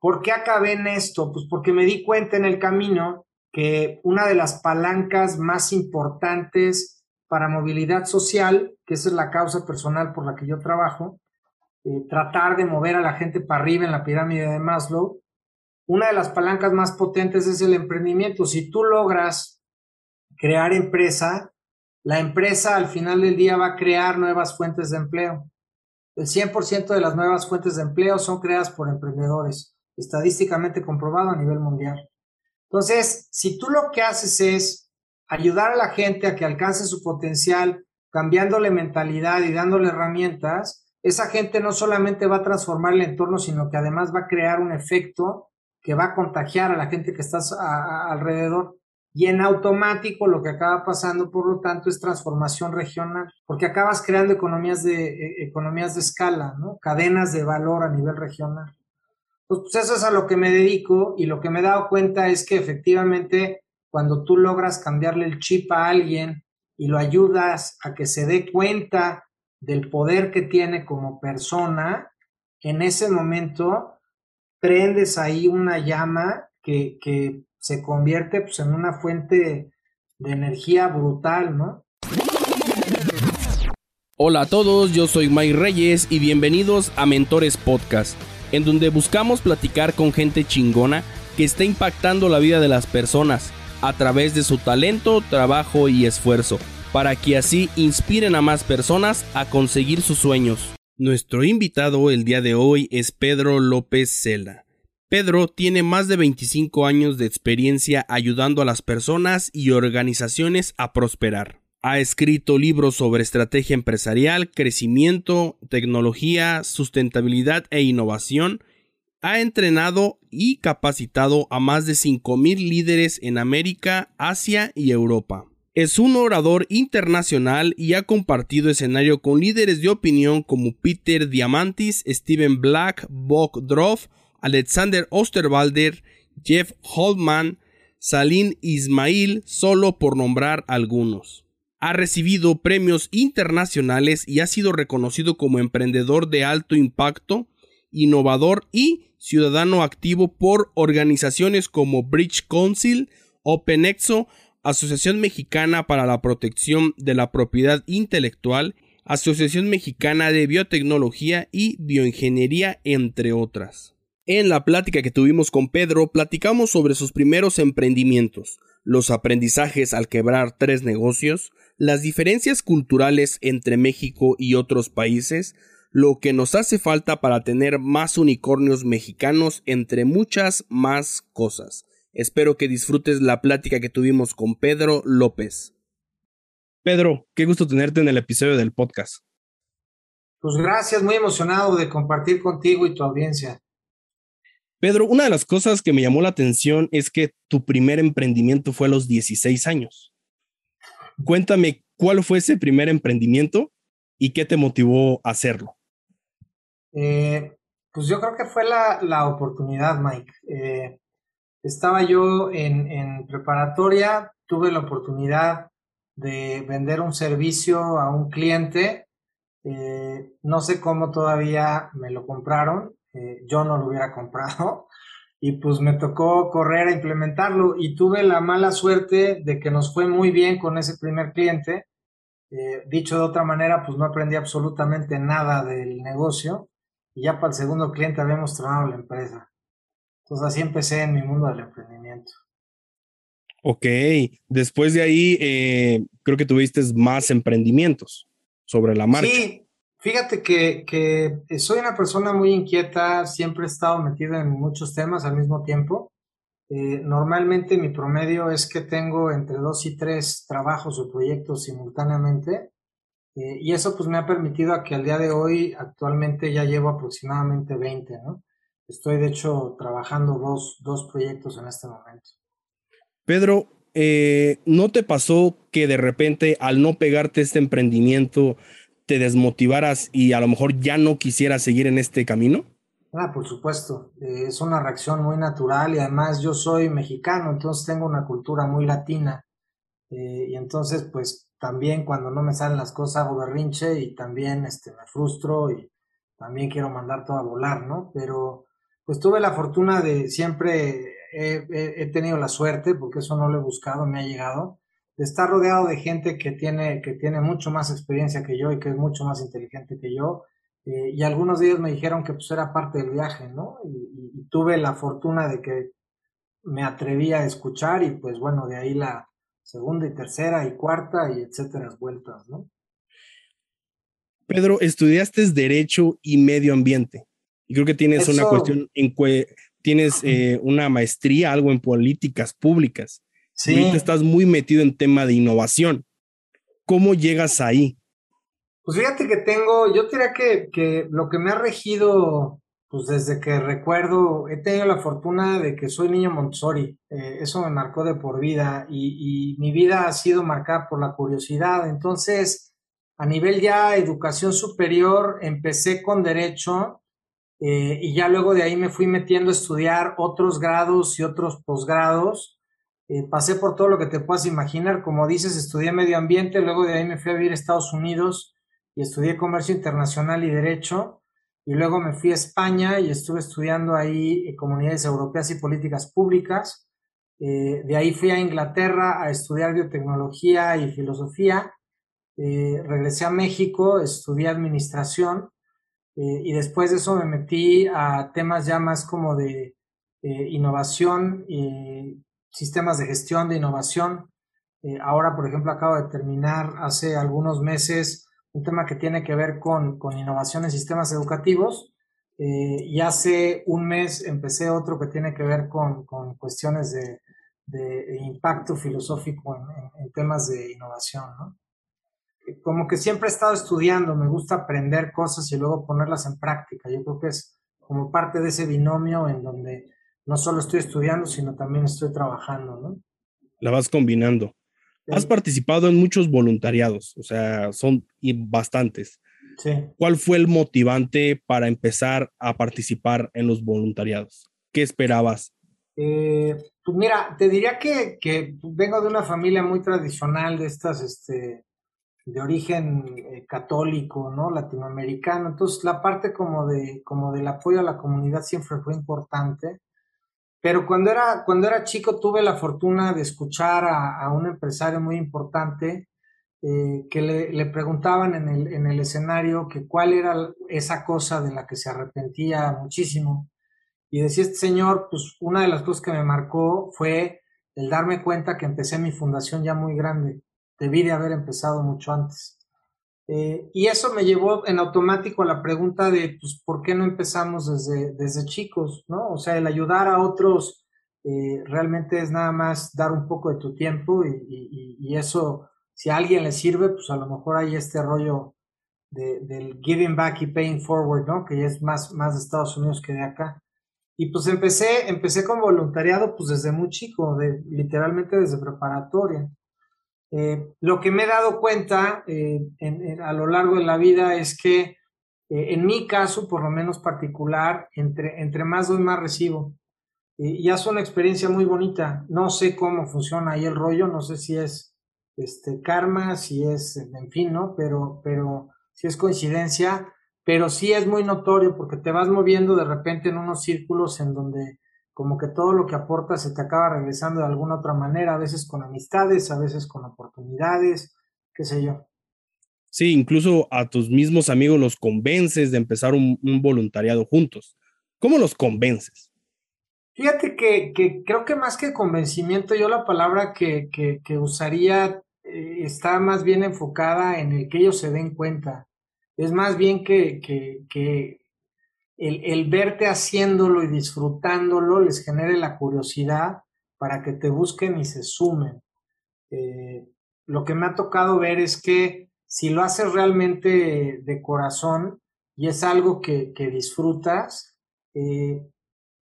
¿Por qué acabé en esto? Pues porque me di cuenta en el camino que una de las palancas más importantes para movilidad social, que esa es la causa personal por la que yo trabajo, eh, tratar de mover a la gente para arriba en la pirámide de Maslow, una de las palancas más potentes es el emprendimiento. Si tú logras crear empresa, la empresa al final del día va a crear nuevas fuentes de empleo. El 100% de las nuevas fuentes de empleo son creadas por emprendedores, estadísticamente comprobado a nivel mundial. Entonces, si tú lo que haces es ayudar a la gente a que alcance su potencial, cambiándole mentalidad y dándole herramientas, esa gente no solamente va a transformar el entorno, sino que además va a crear un efecto que va a contagiar a la gente que está alrededor. Y en automático lo que acaba pasando, por lo tanto, es transformación regional, porque acabas creando economías de, e, economías de escala, ¿no? cadenas de valor a nivel regional. Pues, pues eso es a lo que me dedico y lo que me he dado cuenta es que efectivamente cuando tú logras cambiarle el chip a alguien y lo ayudas a que se dé cuenta del poder que tiene como persona, en ese momento prendes ahí una llama que, que se convierte pues, en una fuente de energía brutal, ¿no? Hola a todos, yo soy Mike Reyes y bienvenidos a Mentores Podcast, en donde buscamos platicar con gente chingona que está impactando la vida de las personas a través de su talento, trabajo y esfuerzo para que así inspiren a más personas a conseguir sus sueños. Nuestro invitado el día de hoy es Pedro López Cela. Pedro tiene más de 25 años de experiencia ayudando a las personas y organizaciones a prosperar. Ha escrito libros sobre estrategia empresarial, crecimiento, tecnología, sustentabilidad e innovación. Ha entrenado y capacitado a más de 5.000 líderes en América, Asia y Europa. Es un orador internacional y ha compartido escenario con líderes de opinión como Peter Diamantis, Steven Black, Bob Droff, Alexander Osterwalder, Jeff Holtman, Salim Ismail, solo por nombrar algunos. Ha recibido premios internacionales y ha sido reconocido como emprendedor de alto impacto, innovador y ciudadano activo por organizaciones como Bridge Council, OpenExo, Asociación Mexicana para la Protección de la Propiedad Intelectual, Asociación Mexicana de Biotecnología y Bioingeniería, entre otras. En la plática que tuvimos con Pedro, platicamos sobre sus primeros emprendimientos, los aprendizajes al quebrar tres negocios, las diferencias culturales entre México y otros países, lo que nos hace falta para tener más unicornios mexicanos, entre muchas más cosas. Espero que disfrutes la plática que tuvimos con Pedro López. Pedro, qué gusto tenerte en el episodio del podcast. Pues gracias, muy emocionado de compartir contigo y tu audiencia. Pedro, una de las cosas que me llamó la atención es que tu primer emprendimiento fue a los 16 años. Cuéntame cuál fue ese primer emprendimiento y qué te motivó a hacerlo. Eh, pues yo creo que fue la, la oportunidad, Mike. Eh, estaba yo en, preparatoria, tuve la oportunidad de vender un servicio a un cliente. Eh, no sé cómo todavía me lo compraron, yo no lo hubiera comprado y pues me tocó correr a implementarlo y tuve la mala suerte de que nos fue muy bien con ese primer cliente. Eh, dicho de otra manera, pues no aprendí absolutamente nada del negocio y ya para el segundo cliente habíamos tronado la empresa. Entonces así empecé en mi mundo del emprendimiento. Ok, después de ahí eh, creo que tuviste más emprendimientos sobre la marcha. Sí, fíjate que, que, soy una persona muy inquieta, siempre he estado metido en muchos temas al mismo tiempo. Eh, normalmente mi promedio es que tengo entre dos y tres trabajos o proyectos simultáneamente eh, y eso pues me ha permitido a que al día de hoy actualmente ya llevo aproximadamente 20, ¿no? Estoy de hecho trabajando dos, dos proyectos en este momento. Pedro, eh, ¿no te pasó que de repente al no pegarte este emprendimiento te desmotivaras y a lo mejor ya no quisieras seguir en este camino? Ah, por supuesto, eh, es una reacción muy natural y además yo soy mexicano, entonces tengo una cultura muy latina eh, y entonces pues también cuando no me salen las cosas hago berrinche y también este, me frustro y también quiero mandar todo a volar, ¿no? Pero pues tuve la fortuna de siempre, he, tenido la suerte, porque eso no lo he buscado, me ha llegado, estar rodeado de gente que tiene, que tiene mucho más experiencia que yo y que es mucho más inteligente que yo. Eh, y algunos de ellos me dijeron que pues era parte del viaje, ¿no? Y, tuve la fortuna de que me atreví a escuchar y pues bueno, de ahí la segunda y tercera y cuarta y etcétera vueltas, ¿no? Pedro, estudiaste Derecho y Medio Ambiente. Y creo que tienes una cuestión en tienes eh, una maestría, algo en políticas públicas. Sí. ahorita estás muy metido en tema de innovación. ¿Cómo llegas ahí? Pues fíjate que tengo, yo diría que, que lo que me ha regido, pues desde que recuerdo, he tenido la fortuna de que soy niño Montessori. Eh, eso me marcó de por vida y, y mi vida ha sido marcada por la curiosidad. Entonces, a nivel ya educación superior, empecé con derecho eh, y ya luego de ahí me fui metiendo a estudiar otros grados y otros posgrados. Eh, pasé por todo lo que te puedas imaginar. Como dices, estudié medio ambiente, luego de ahí me fui a vivir a Estados Unidos y estudié comercio internacional y derecho. Y luego me fui a España y estuve estudiando ahí eh, comunidades europeas y políticas públicas. de ahí fui a Inglaterra a estudiar biotecnología y filosofía. regresé a México, estudié administración eh, y después de eso me metí a temas ya más como de eh, innovación y sistemas de gestión de innovación. Eh, ahora, por ejemplo, acabo de terminar hace algunos meses un tema que tiene que ver con, con innovación en sistemas educativos. y hace un mes empecé otro que tiene que ver con, con cuestiones de, de, impacto filosófico en, en temas de innovación. ¿no? como que siempre he estado estudiando, me gusta aprender cosas y luego ponerlas en práctica. Yo creo que es como parte de ese binomio en donde no solo estoy estudiando, sino también estoy trabajando, ¿no? La vas combinando. Has participado en muchos voluntariados, o sea, son bastantes. Sí. ¿Cuál fue el motivante para empezar a participar en los voluntariados? ¿Qué esperabas? Eh, pues mira, te diría que, que, vengo de una familia muy tradicional de estas, este, de origen eh, católico, ¿no? Latinoamericano. Entonces, la parte como de, como del apoyo a la comunidad siempre fue importante. Pero cuando era, cuando era chico tuve la fortuna de escuchar a, un empresario muy importante eh, que le, le, preguntaban en el, en el escenario que cuál era esa cosa de la que se arrepentía muchísimo. Y decía este señor, pues una de las cosas que me marcó fue el darme cuenta que empecé mi fundación ya muy grande debí de haber empezado mucho antes. Eh, y eso me llevó en automático a la pregunta de, pues, ¿por qué no empezamos desde, desde chicos? ¿no? O sea, el ayudar a otros eh, realmente es nada más dar un poco de tu tiempo y, eso, si a alguien le sirve, pues a lo mejor hay este rollo de, del giving back y paying forward, ¿no? Que ya es más, más de Estados Unidos que de acá. Y pues empecé, empecé con voluntariado pues desde muy chico, de, literalmente desde preparatoria. Eh, lo que me he dado cuenta eh, a lo largo de la vida es que eh, en mi caso, por lo menos particular, entre, entre más doy, más recibo. y es una experiencia muy bonita. No sé cómo funciona ahí el rollo, no sé si es este, karma, si es, en fin, ¿no? Pero, pero si es coincidencia, pero sí es muy notorio porque te vas moviendo de repente en unos círculos en donde como que todo lo que aportas se te acaba regresando de alguna otra manera, a veces con amistades, a veces con oportunidades, qué sé yo. Sí, incluso a tus mismos amigos los convences de empezar un, voluntariado juntos. ¿Cómo los convences? Fíjate que, creo que más que convencimiento, yo la palabra que, usaría eh, está más bien enfocada en el que ellos se den cuenta. Es más bien que, que el, verte haciéndolo y disfrutándolo les genere la curiosidad para que te busquen y se sumen. Eh, lo que me ha tocado ver es que si lo haces realmente de corazón y es algo que, disfrutas, eh,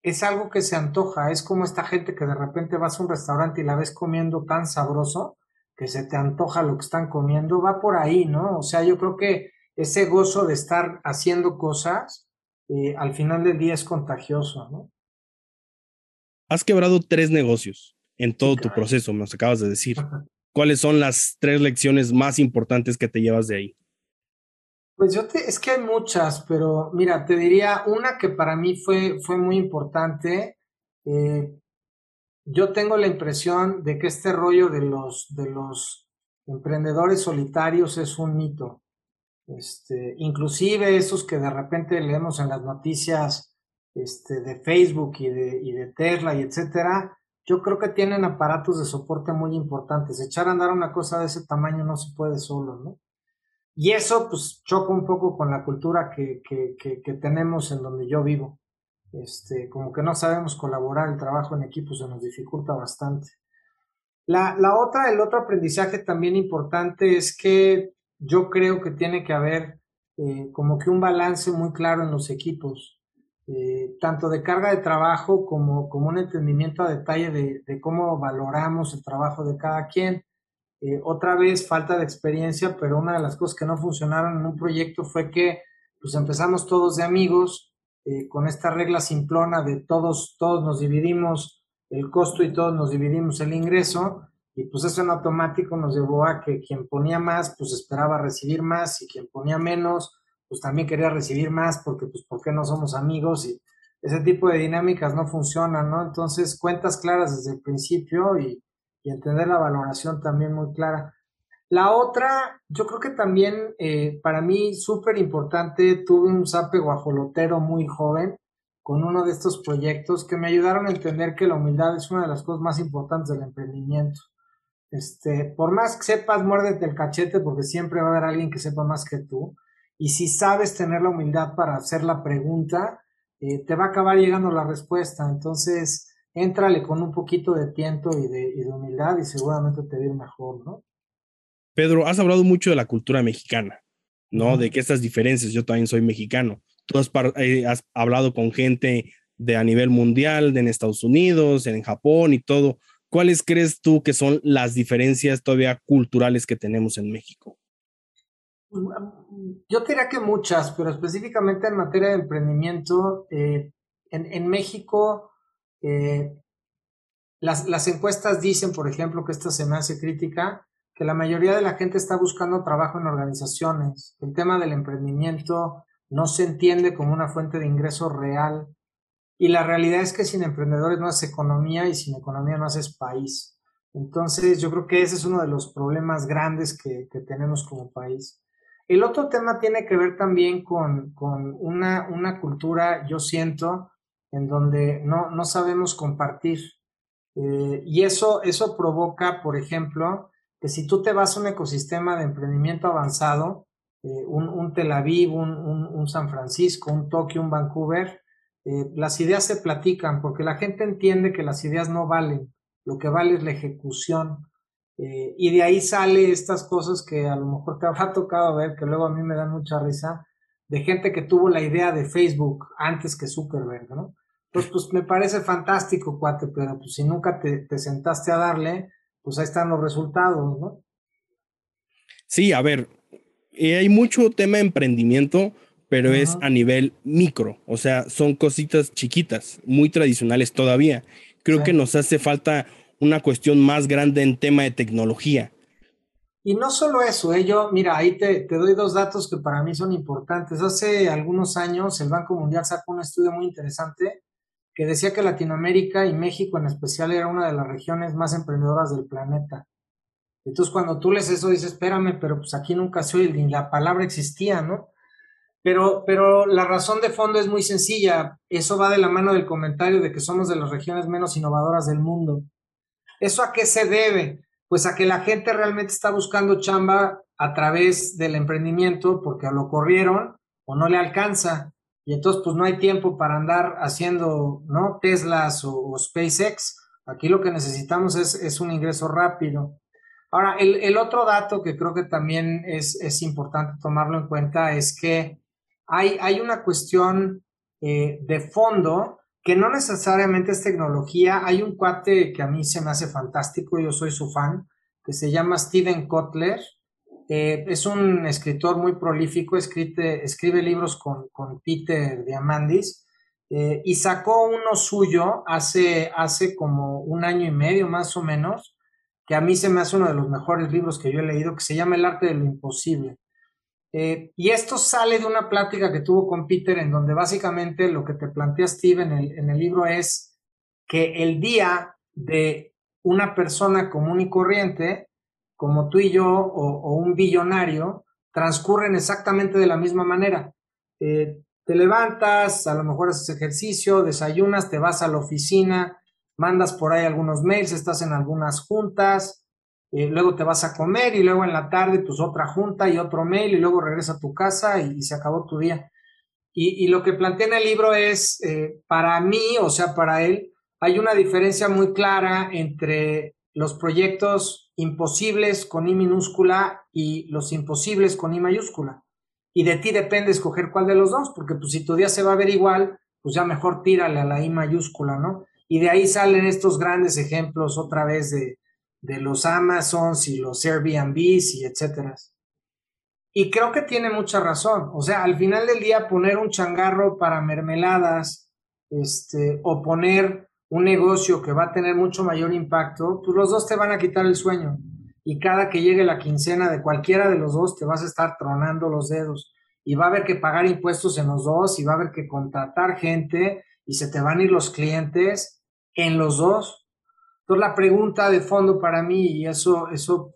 es algo que se antoja. Es como esta gente que de repente vas a un restaurante y la ves comiendo tan sabroso que se te antoja lo que están comiendo. Va por ahí, ¿no? O sea, yo creo que ese gozo de estar haciendo cosas eh, al final del día es contagioso, ¿no? Has quebrado tres negocios en todo tu proceso, nos acabas de decir. ¿Cuáles son las tres lecciones más importantes que te llevas de ahí? Pues yo te, es que hay muchas, pero mira, te diría una que para mí fue, fue muy importante. Eh, yo tengo la impresión de que este rollo de los, de los emprendedores solitarios es un mito. Este, inclusive esos que de repente leemos en las noticias este, de Facebook y de, y de Tesla y etcétera, yo creo que tienen aparatos de soporte muy importantes. Echar a andar una cosa de ese tamaño no se puede solo, ¿no? Y eso pues choca un poco con la cultura que, que, que, tenemos en donde yo vivo. Este, como que no sabemos colaborar, el trabajo en equipo se nos dificulta bastante. La, la otra, el otro aprendizaje también importante es que yo creo que tiene que haber eh, como que un balance muy claro en los equipos, eh, tanto de carga de trabajo como, como un entendimiento a detalle de, cómo valoramos el trabajo de cada quien. Eh, otra vez falta de experiencia, pero una de las cosas que no funcionaron en un proyecto fue que pues empezamos todos de amigos con esta regla simplona de todos, todos nos dividimos el costo y todos nos dividimos el ingreso y pues eso en automático nos llevó a que quien ponía más, pues esperaba recibir más y quien ponía menos, pues también quería recibir más porque pues ¿por qué no somos amigos? Y ese tipo de dinámicas no funcionan, ¿no? Entonces cuentas claras desde el principio y, entender la valoración también muy clara. La otra, yo creo que también eh, para mí súper importante, tuve un sape guajolotero muy joven con uno de estos proyectos que me ayudaron a entender que la humildad es una de las cosas más importantes del emprendimiento. Este, por más que sepas, muérdete el cachete porque siempre va a haber alguien que sepa más que tú. Y si sabes tener la humildad para hacer la pregunta, eh, te va a acabar llegando la respuesta. Entonces, éntrale con un poquito de tiento y de, humildad y seguramente te va mejor, ¿no? Pedro, has hablado mucho de la cultura mexicana, ¿no? De que estas diferencias, yo también soy mexicano. Tú has, eh, has hablado con gente de a nivel mundial, de en Estados Unidos, en Japón y todo. ¿Cuáles crees tú que son las diferencias todavía culturales que tenemos en México? Yo diría que muchas, pero específicamente en materia de emprendimiento, eh, en, México eh, las, las, encuestas dicen, por ejemplo, que esta se me hace crítica, que la mayoría de la gente está buscando trabajo en organizaciones. El tema del emprendimiento no se entiende como una fuente de ingreso real y la realidad es que sin emprendedores no haces economía y sin economía no haces país. Entonces yo creo que ese es uno de los problemas grandes que, tenemos como país. El otro tema tiene que ver también con, una, una, cultura, yo siento, en donde no, no sabemos compartir. Eh, y eso, eso provoca, por ejemplo, que si tú te vas a un ecosistema de emprendimiento avanzado, eh, un, Tel Aviv, un, un San Francisco, un Tokio, un Vancouver, eh, las ideas se platican porque la gente entiende que las ideas no valen, lo que vale es la ejecución. Eh, y de ahí sale estas cosas que a lo mejor te habrá tocado ver, que luego a mí me dan mucha risa, de gente que tuvo la idea de Facebook antes que Zuckerberg, ¿no? Pues, pues me parece fantástico, cuate, pero pues si nunca te, te sentaste a darle, pues ahí están los resultados, ¿no? Sí, a ver, eh, hay mucho tema de emprendimiento, pero es a nivel micro, o sea, son cositas chiquitas, muy tradicionales todavía. Creo que nos hace falta una cuestión más grande en tema de tecnología. Y no solo eso, ¿eh? yo, mira, ahí te, te, doy dos datos que para mí son importantes. Hace algunos años el Banco Mundial sacó un estudio muy interesante que decía que Latinoamérica y México en especial era una de las regiones más emprendedoras del planeta. Entonces cuando tú lees eso dices, espérame, pero pues aquí nunca soy, ni la palabra existía, ¿no? Pero, pero la razón de fondo es muy sencilla. Eso va de la mano del comentario de que somos de las regiones menos innovadoras del mundo. ¿Eso a qué se debe? Pues a que la gente realmente está buscando chamba a través del emprendimiento porque lo corrieron o no le alcanza. Y entonces pues no hay tiempo para andar haciendo, ¿no? Teslas o, SpaceX. Aquí lo que necesitamos es, es un ingreso rápido. Ahora, el, el, otro dato que creo que también es, es importante tomarlo en cuenta es que hay, una cuestión eh, de fondo que no necesariamente es tecnología. Hay un cuate que a mí se me hace fantástico, yo soy su fan, que se llama Steven Kotler. Eh, es un escritor muy prolífico, escribe, libros con, Peter Diamandis eh, y sacó uno suyo hace, hace como un año y medio más o menos, que a mí se me hace uno de los mejores libros que yo he leído, que se llama El arte de lo imposible. Eh, y esto sale de una plática que tuvo con Peter en donde básicamente lo que te plantea Steve en el, libro es que el día de una persona común y corriente, como tú y yo, o, un billonario, transcurren exactamente de la misma manera. Eh, te levantas, a lo mejor haces ejercicio, desayunas, te vas a la oficina, mandas por ahí algunos mails, estás en algunas juntas, luego te vas a comer y luego en la tarde pues otra junta y otro mail y luego regresas a tu casa y, se acabó tu día. Y, lo que plantea en el libro es, eh, para mí, o sea, para él, hay una diferencia muy clara entre los proyectos imposibles con I minúscula y los imposibles con I mayúscula. Y de ti depende escoger cuál de los dos, porque pues si tu día se va a ver igual, pues ya mejor tírale a la I mayúscula, ¿no? Y de ahí salen estos grandes ejemplos otra vez de, de los Amazons y los Airbnbs y etcétera. Y creo que tiene mucha razón. O sea, al final del día poner un changarro para mermeladas, este, o poner un negocio que va a tener mucho mayor impacto, pues los dos te van a quitar el sueño. Y cada que llegue la quincena de cualquiera de los dos, te vas a estar tronando los dedos. Y va a haber que pagar impuestos en los dos, y va a haber que contratar gente, y se te van a ir los clientes en los dos. Entonces la pregunta de fondo para mí, y eso, eso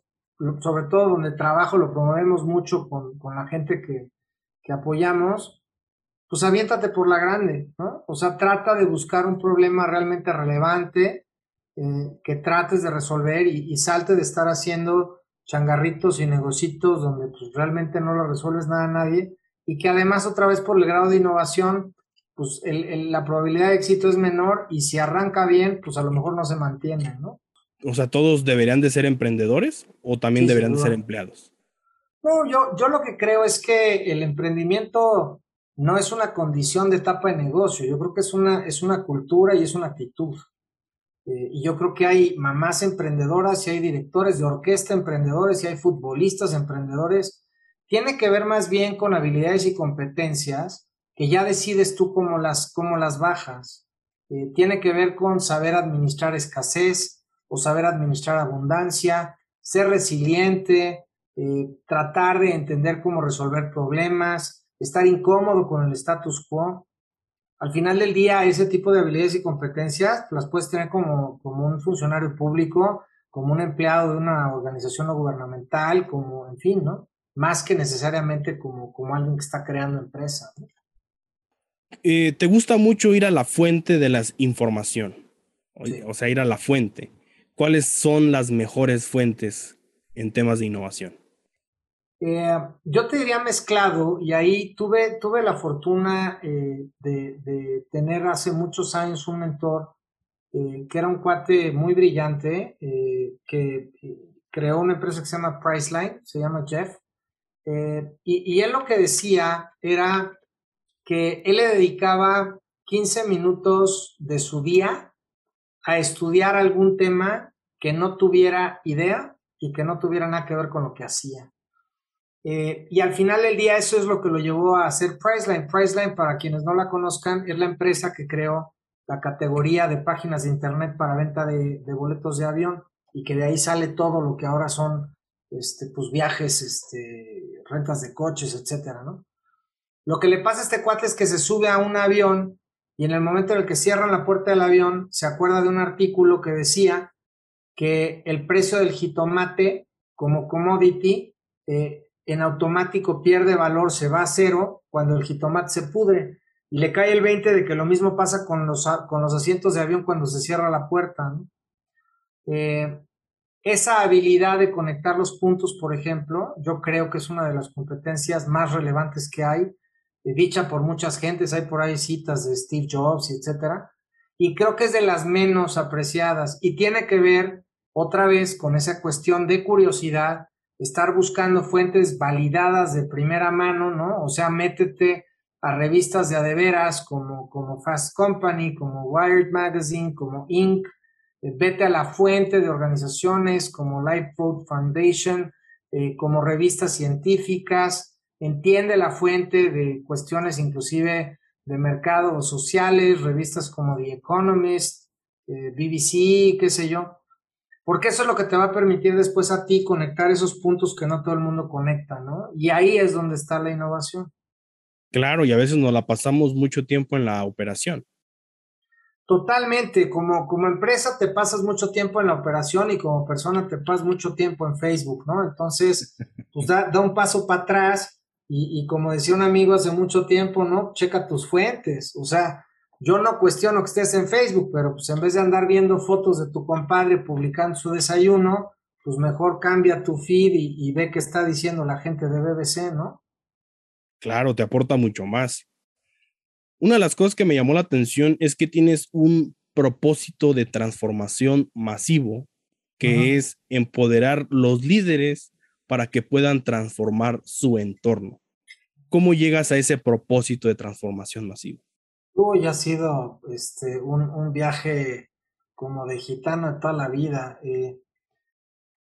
sobre todo donde trabajo lo promovemos mucho con, la gente que, apoyamos, pues aviéntate por la grande, ¿no? O sea, trata de buscar un problema realmente relevante eh, que trates de resolver y, salte de estar haciendo changarritos y negocitos donde pues realmente no lo resuelves nada a nadie y que además otra vez por el grado de innovación pues la probabilidad de éxito es menor y si arranca bien, pues a lo mejor no se mantiene, ¿no? O sea, ¿todos deberían de ser emprendedores o también deberían de ser empleados? No, yo, yo lo que creo es que el emprendimiento no es una condición de etapa de negocio, yo creo que es una, es una cultura y es una actitud. Eh, y yo creo que hay mamás emprendedoras y hay directores de orquesta emprendedores y hay futbolistas emprendedores. Tiene que ver más bien con habilidades y competencias que ya decides tú cómo las, cómo las bajas. Eh, tiene que ver con saber administrar escasez o saber administrar abundancia, ser resiliente, eh, tratar de entender cómo resolver problemas, estar incómodo con el status quo. Al final del día, ese tipo de habilidades y competencias las puedes tener como, como un funcionario público, como un empleado de una organización no gubernamental, como, en fin, ¿no? Más que necesariamente como, como alguien que está creando empresa. Eh, te gusta mucho ir a la fuente de la información, o, sea, ir a la fuente. ¿Cuáles son las mejores fuentes en temas de innovación? Eh, yo te diría mezclado y ahí tuve, tuve la fortuna eh, de, tener hace muchos años un mentor que era un cuate muy brillante que creó una empresa que se llama Priceline, se llama Jeff, y, y él lo que decía era que él le dedicaba 15 minutos de su día a estudiar algún tema que no tuviera idea y que no tuviera nada que ver con lo que hacía. Eh, y al final del día eso es lo que lo llevó a hacer Priceline. Priceline, para quienes no la conozcan, es la empresa que creó la categoría de páginas de Internet para venta de, boletos de avión y que de ahí sale todo lo que ahora son este, pues, viajes, este, rentas de coches, etcétera, ¿no? Lo que le pasa a este cuate es que se sube a un avión y en el momento en el que cierran la puerta del avión se acuerda de un artículo que decía que el precio del jitomate como commodity eh, en automático pierde valor, se va a cero cuando el jitomate se pudre. Y le cae el 20 de que lo mismo pasa con los, con los asientos de avión cuando se cierra la puerta. Eh, esa habilidad de conectar los puntos, por ejemplo, yo creo que es una de las competencias más relevantes que hay dicha por muchas gentes, hay por ahí citas de Steve Jobs, etcétera, y creo que es de las menos apreciadas y tiene que ver otra vez con esa cuestión de curiosidad, estar buscando fuentes validadas de primera mano, ¿no? O sea, métete a revistas de adeveras como, como Fast Company, como Wired Magazine, como Inc., eh, vete a la fuente de organizaciones como Lifeboat Foundation, eh, como revistas científicas, entiende la fuente de cuestiones inclusive de mercados sociales, revistas como The Economist, eh, BBC, qué sé yo, Porque eso es lo que te va a permitir después a ti conectar esos puntos que no todo el mundo conecta, ¿no? Y ahí es donde está la innovación. Claro, y a veces nos la pasamos mucho tiempo en la operación. Totalmente, como, como empresa te pasas mucho tiempo en la operación y como persona te pasas mucho tiempo en Facebook, ¿no? Entonces, pues da, un paso para atrás y, y, como decía un amigo hace mucho tiempo, ¿no? Checa tus fuentes, o sea, yo no cuestiono que estés en Facebook, pero pues en vez de andar viendo fotos de tu compadre publicando su desayuno, pues mejor cambia tu feed y, ve qué está diciendo la gente de BBC, ¿no? Claro, te aporta mucho más. Una de las cosas que me llamó la atención es que tienes un propósito de transformación masivo, que es empoderar los líderes para que puedan transformar su entorno. ¿Cómo llegas a ese propósito de transformación masivo? Uy, ha sido este, un, viaje como de gitano de toda la vida. Eh,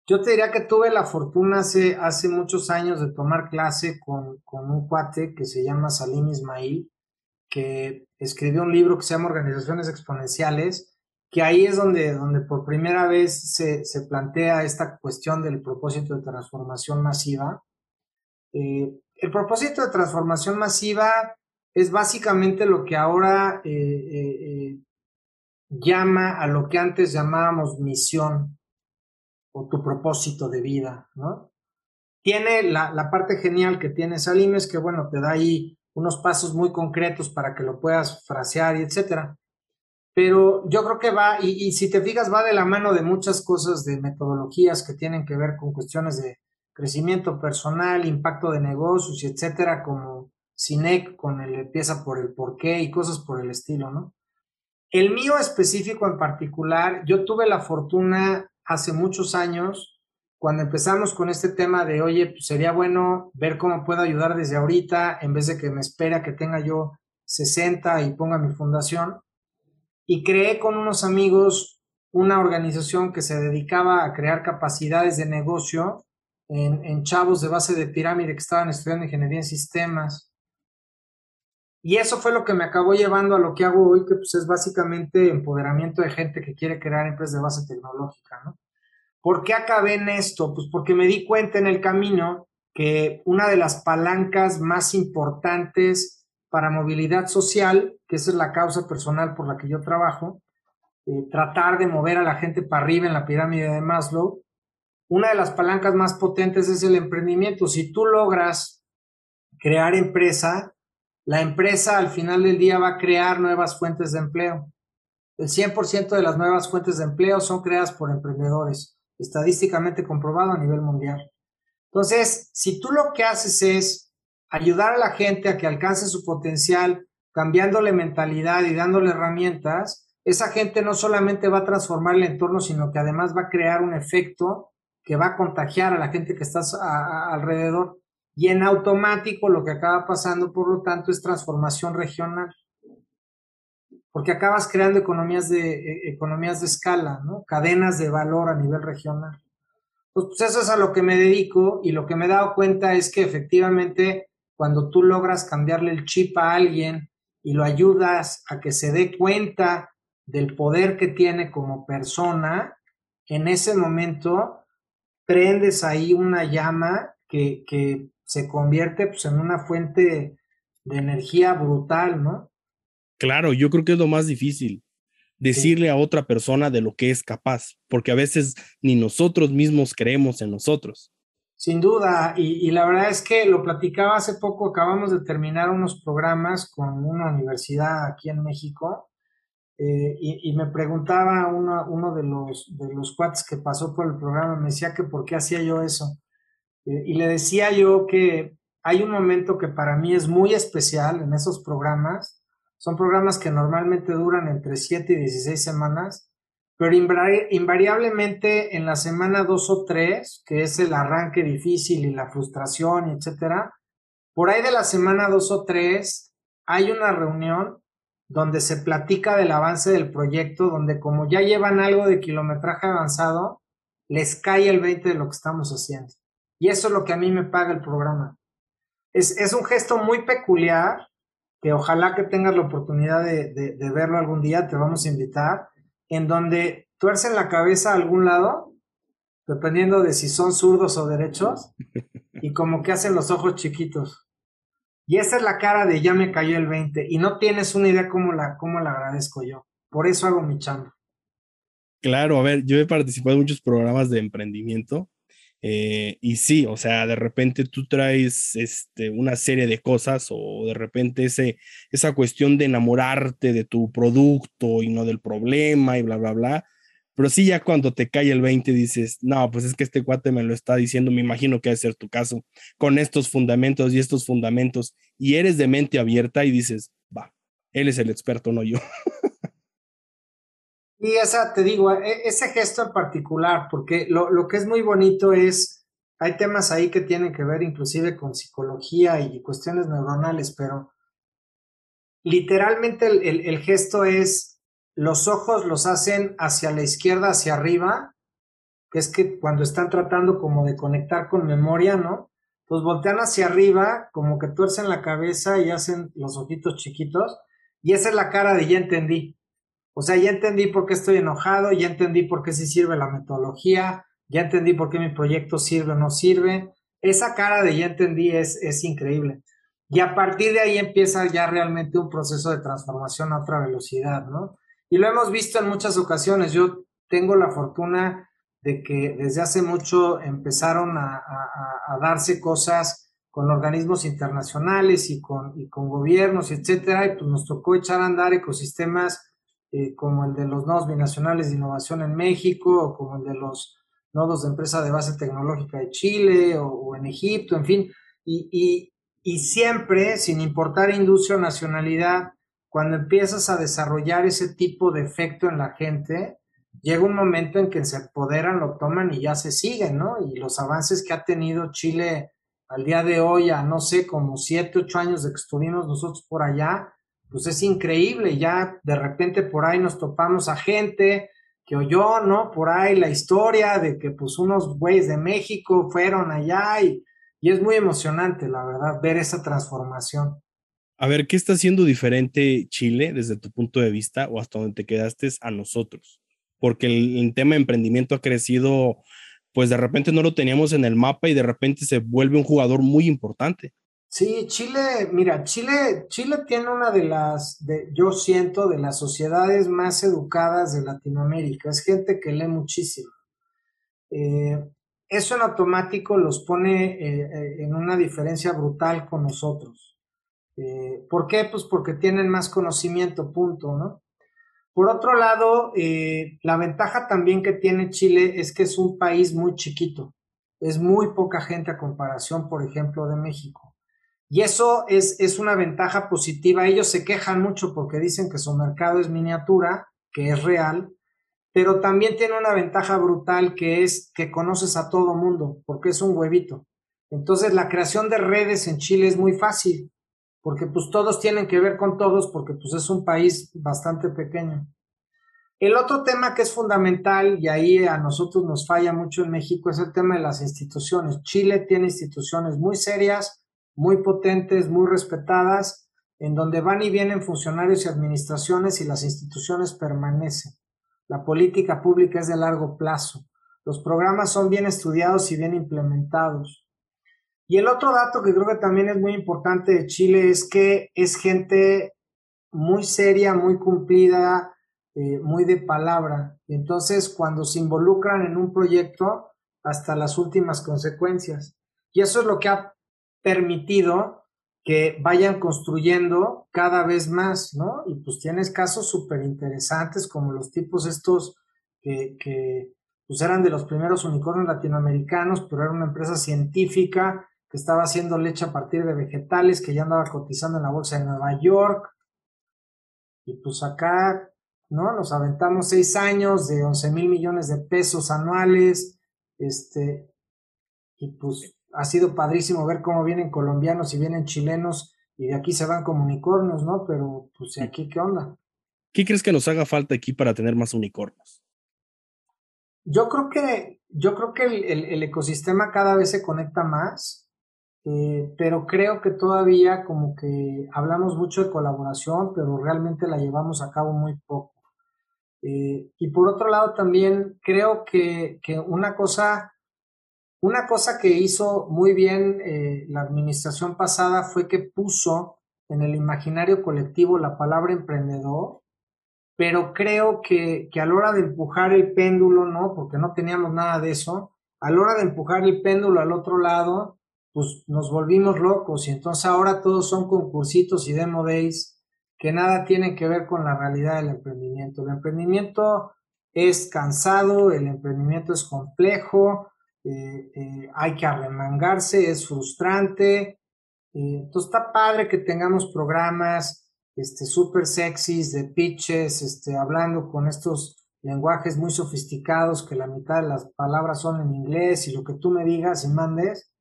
yo te diría que tuve la fortuna hace, hace muchos años de tomar clase con, un cuate que se llama Salim Ismail, que escribió un libro que se llama Organizaciones Exponenciales, que ahí es donde, donde por primera vez se, plantea esta cuestión del propósito de transformación masiva. Eh, el propósito de transformación masiva es básicamente lo que ahora eh, eh, llama a lo que antes llamábamos misión o tu propósito de vida, ¿no? Tiene la, la parte genial que tiene Salim es que, bueno, te da ahí unos pasos muy concretos para que lo puedas frasear y etcétera. Pero yo creo que va, y, y si te fijas, va de la mano de muchas cosas, de metodologías que tienen que ver con cuestiones de crecimiento personal, impacto de negocios etcétera, como Cinec con el empieza por el porqué y cosas por el estilo, ¿no? El mío específico en particular, yo tuve la fortuna hace muchos años, cuando empezamos con este tema de, oye, pues sería bueno ver cómo puedo ayudar desde ahorita, en vez de que me espera que tenga yo 60 y ponga mi fundación. Y creé con unos amigos una organización que se dedicaba a crear capacidades de negocio en, en chavos de base de pirámide que estaban estudiando ingeniería en sistemas y eso fue lo que me acabó llevando a lo que hago hoy, que pues es básicamente empoderamiento de gente que quiere crear empresas de base tecnológica, ¿no? ¿Por qué acabé en esto? Pues porque me di cuenta en el camino que una de las palancas más importantes para movilidad social, que esa es la causa personal por la que yo trabajo, eh, tratar de mover a la gente para arriba en la pirámide de Maslow, una de las palancas más potentes es el emprendimiento. Si tú logras crear empresa, la empresa al final del día va a crear nuevas fuentes de empleo. El 100% de las nuevas fuentes de empleo son creadas por emprendedores, estadísticamente comprobado a nivel mundial. Entonces, si tú lo que haces es ayudar a la gente a que alcance su potencial, cambiándole mentalidad y dándole herramientas, esa gente no solamente va a transformar el entorno, sino que además va a crear un efecto que va a contagiar a la gente que está alrededor. Y en automático lo que acaba pasando, por lo tanto, es transformación regional. Porque acabas creando economías de, e, economías de escala, ¿no? cadenas de valor a nivel regional. Pues, pues eso es a lo que me dedico y lo que me he dado cuenta es que efectivamente cuando tú logras cambiarle el chip a alguien y lo ayudas a que se dé cuenta del poder que tiene como persona, en ese momento prendes ahí una llama que, que se convierte pues, en una fuente de energía brutal, ¿no? Claro, yo creo que es lo más difícil, decirle a otra persona de lo que es capaz, porque a veces ni nosotros mismos creemos en nosotros. Sin duda, y, la verdad es que lo platicaba hace poco, acabamos de terminar unos programas con una universidad aquí en México, eh, y, me preguntaba uno, uno de, los, de los cuates que pasó por el programa, me decía que por qué hacía yo eso. Eh, y le decía yo que hay un momento que para mí es muy especial en esos programas. Son programas que normalmente duran entre 7 y 16 semanas, pero invariablemente en la semana 2 o 3, que es el arranque difícil y la frustración, etcétera, por ahí de la semana 2 o 3 hay una reunión donde se platica del avance del proyecto, donde como ya llevan algo de kilometraje avanzado, les cae el 20 de lo que estamos haciendo. Y eso es lo que a mí me paga el programa. Es, es un gesto muy peculiar que ojalá que tengas la oportunidad de, de, verlo algún día, te vamos a invitar, en donde tuercen la cabeza a algún lado dependiendo de si son zurdos o derechos, y como que hacen los ojos chiquitos. Y esa es la cara de ya me cayó el 20 y no tienes una idea cómo la, cómo la agradezco yo. Por eso hago mi chamba. Claro, a ver, yo he participado en muchos programas de emprendimiento eh, y sí, o sea, de repente tú traes este, una serie de cosas o de repente ese, esa cuestión de enamorarte de tu producto y no del problema y bla, bla, bla. Pero sí, ya cuando te cae el 20 dices, no, pues es que este cuate me lo está diciendo, me imagino que debe ser tu caso, con estos fundamentos y estos fundamentos, y eres de mente abierta y dices, va, él es el experto, no yo. Y esa, te digo, e, ese gesto en particular, porque lo, lo, que es muy bonito es, hay temas ahí que tienen que ver inclusive con psicología y cuestiones neuronales, pero literalmente el, el, el gesto es, los ojos los hacen hacia la izquierda, hacia arriba, que es que cuando están tratando como de conectar con memoria, ¿no? Pues voltean hacia arriba, como que tuercen la cabeza y hacen los ojitos chiquitos, y esa es la cara de ya entendí. O sea, ya entendí por qué estoy enojado, ya entendí por qué sí sirve la metodología, ya entendí por qué mi proyecto sirve o no sirve. Esa cara de ya entendí es, es increíble. Y a partir de ahí empieza ya realmente un proceso de transformación a otra velocidad, ¿no? Y lo hemos visto en muchas ocasiones. Yo tengo la fortuna de que desde hace mucho empezaron a, a, darse cosas con organismos internacionales y con, y con gobiernos, etcétera, y pues nos tocó echar a andar ecosistemas eh, como el de los nodos binacionales de innovación en México, o como el de los nodos de empresa de base tecnológica de Chile o, en Egipto, en fin, y, siempre, sin importar industria o nacionalidad, cuando empiezas a desarrollar ese tipo de efecto en la gente, llega un momento en que se empoderan, lo toman y ya se siguen, ¿no? Y los avances que ha tenido Chile al día de hoy, a no sé, como siete, ocho años de que estuvimos nosotros por allá, pues es increíble, ya de repente por ahí nos topamos a gente que oyó, ¿no? Por ahí la historia de que pues unos güeyes de México fueron allá y, y es muy emocionante, la verdad, ver esa transformación. A ver, ¿qué está haciendo diferente Chile desde tu punto de vista o hasta donde te quedaste a nosotros? Porque el, el tema de emprendimiento ha crecido, pues de repente no lo teníamos en el mapa y de repente se vuelve un jugador muy importante. Sí, Chile, mira, Chile, Chile tiene una de las, de, yo siento, de las sociedades más educadas de Latinoamérica. Es gente que lee muchísimo. Eh, eso en automático los pone eh, eh, en una diferencia brutal con nosotros. ¿Por qué? Pues porque tienen más conocimiento, punto, ¿no? Por otro lado, la ventaja también que tiene Chile es que es un país muy chiquito. Es muy poca gente a comparación, por ejemplo, de México. Y eso es, es una ventaja positiva. Ellos se quejan mucho porque dicen que su mercado es miniatura, que es real, pero también tiene una ventaja brutal que es que conoces a todo mundo, porque es un huevito. Entonces la creación de redes en Chile es muy fácil, porque pues todos tienen que ver con todos, porque pues es un país bastante pequeño. El otro tema que es fundamental, y ahí a nosotros nos falla mucho en México, es el tema de las instituciones. Chile tiene instituciones muy serias, muy potentes, muy respetadas, en donde van y vienen funcionarios y administraciones y las instituciones permanecen. La política pública es de largo plazo. Los programas son bien estudiados y bien implementados. Y el otro dato que creo que también es muy importante de Chile es que es gente muy seria, muy cumplida, eh, muy de palabra. Entonces, cuando se involucran en un proyecto, hasta las últimas consecuencias. Y eso es lo que ha permitido que vayan construyendo cada vez más, ¿no? Y pues tienes casos súper interesantes como los tipos estos que, que pues eran de los primeros unicornios latinoamericanos, pero era una empresa científica que estaba haciendo leche a partir de vegetales, que ya andaba cotizando en la bolsa de Nueva York. Y pues acá, ¿no? Nos aventamos seis años de 11 mil millones de pesos anuales, este, y pues ha sido padrísimo ver cómo vienen colombianos y vienen chilenos y de aquí se van como unicornios, ¿no? Pero pues aquí qué onda. ¿Qué crees que nos haga falta aquí para tener más unicornios? Yo creo que, yo creo que el, el, el ecosistema cada vez se conecta más, eh, pero creo que todavía como que hablamos mucho de colaboración, pero realmente la llevamos a cabo muy poco. Eh, y por otro lado también creo que, una cosa, una cosa que hizo muy bien eh, la administración pasada fue que puso en el imaginario colectivo la palabra emprendedor, pero creo que, que a la hora de empujar el péndulo, ¿no? Porque no teníamos nada de eso, a la hora de empujar el péndulo al otro lado, pues nos volvimos locos y entonces ahora todos son concursitos y demo days que nada tienen que ver con la realidad del emprendimiento. El emprendimiento es cansado, el emprendimiento es complejo, eh, eh, hay que arremangarse, es frustrante. Eh, entonces está padre que tengamos programas este, súper sexys de pitches, este, hablando con estos lenguajes muy sofisticados que la mitad de las palabras son en inglés y lo que tú me digas y mandes,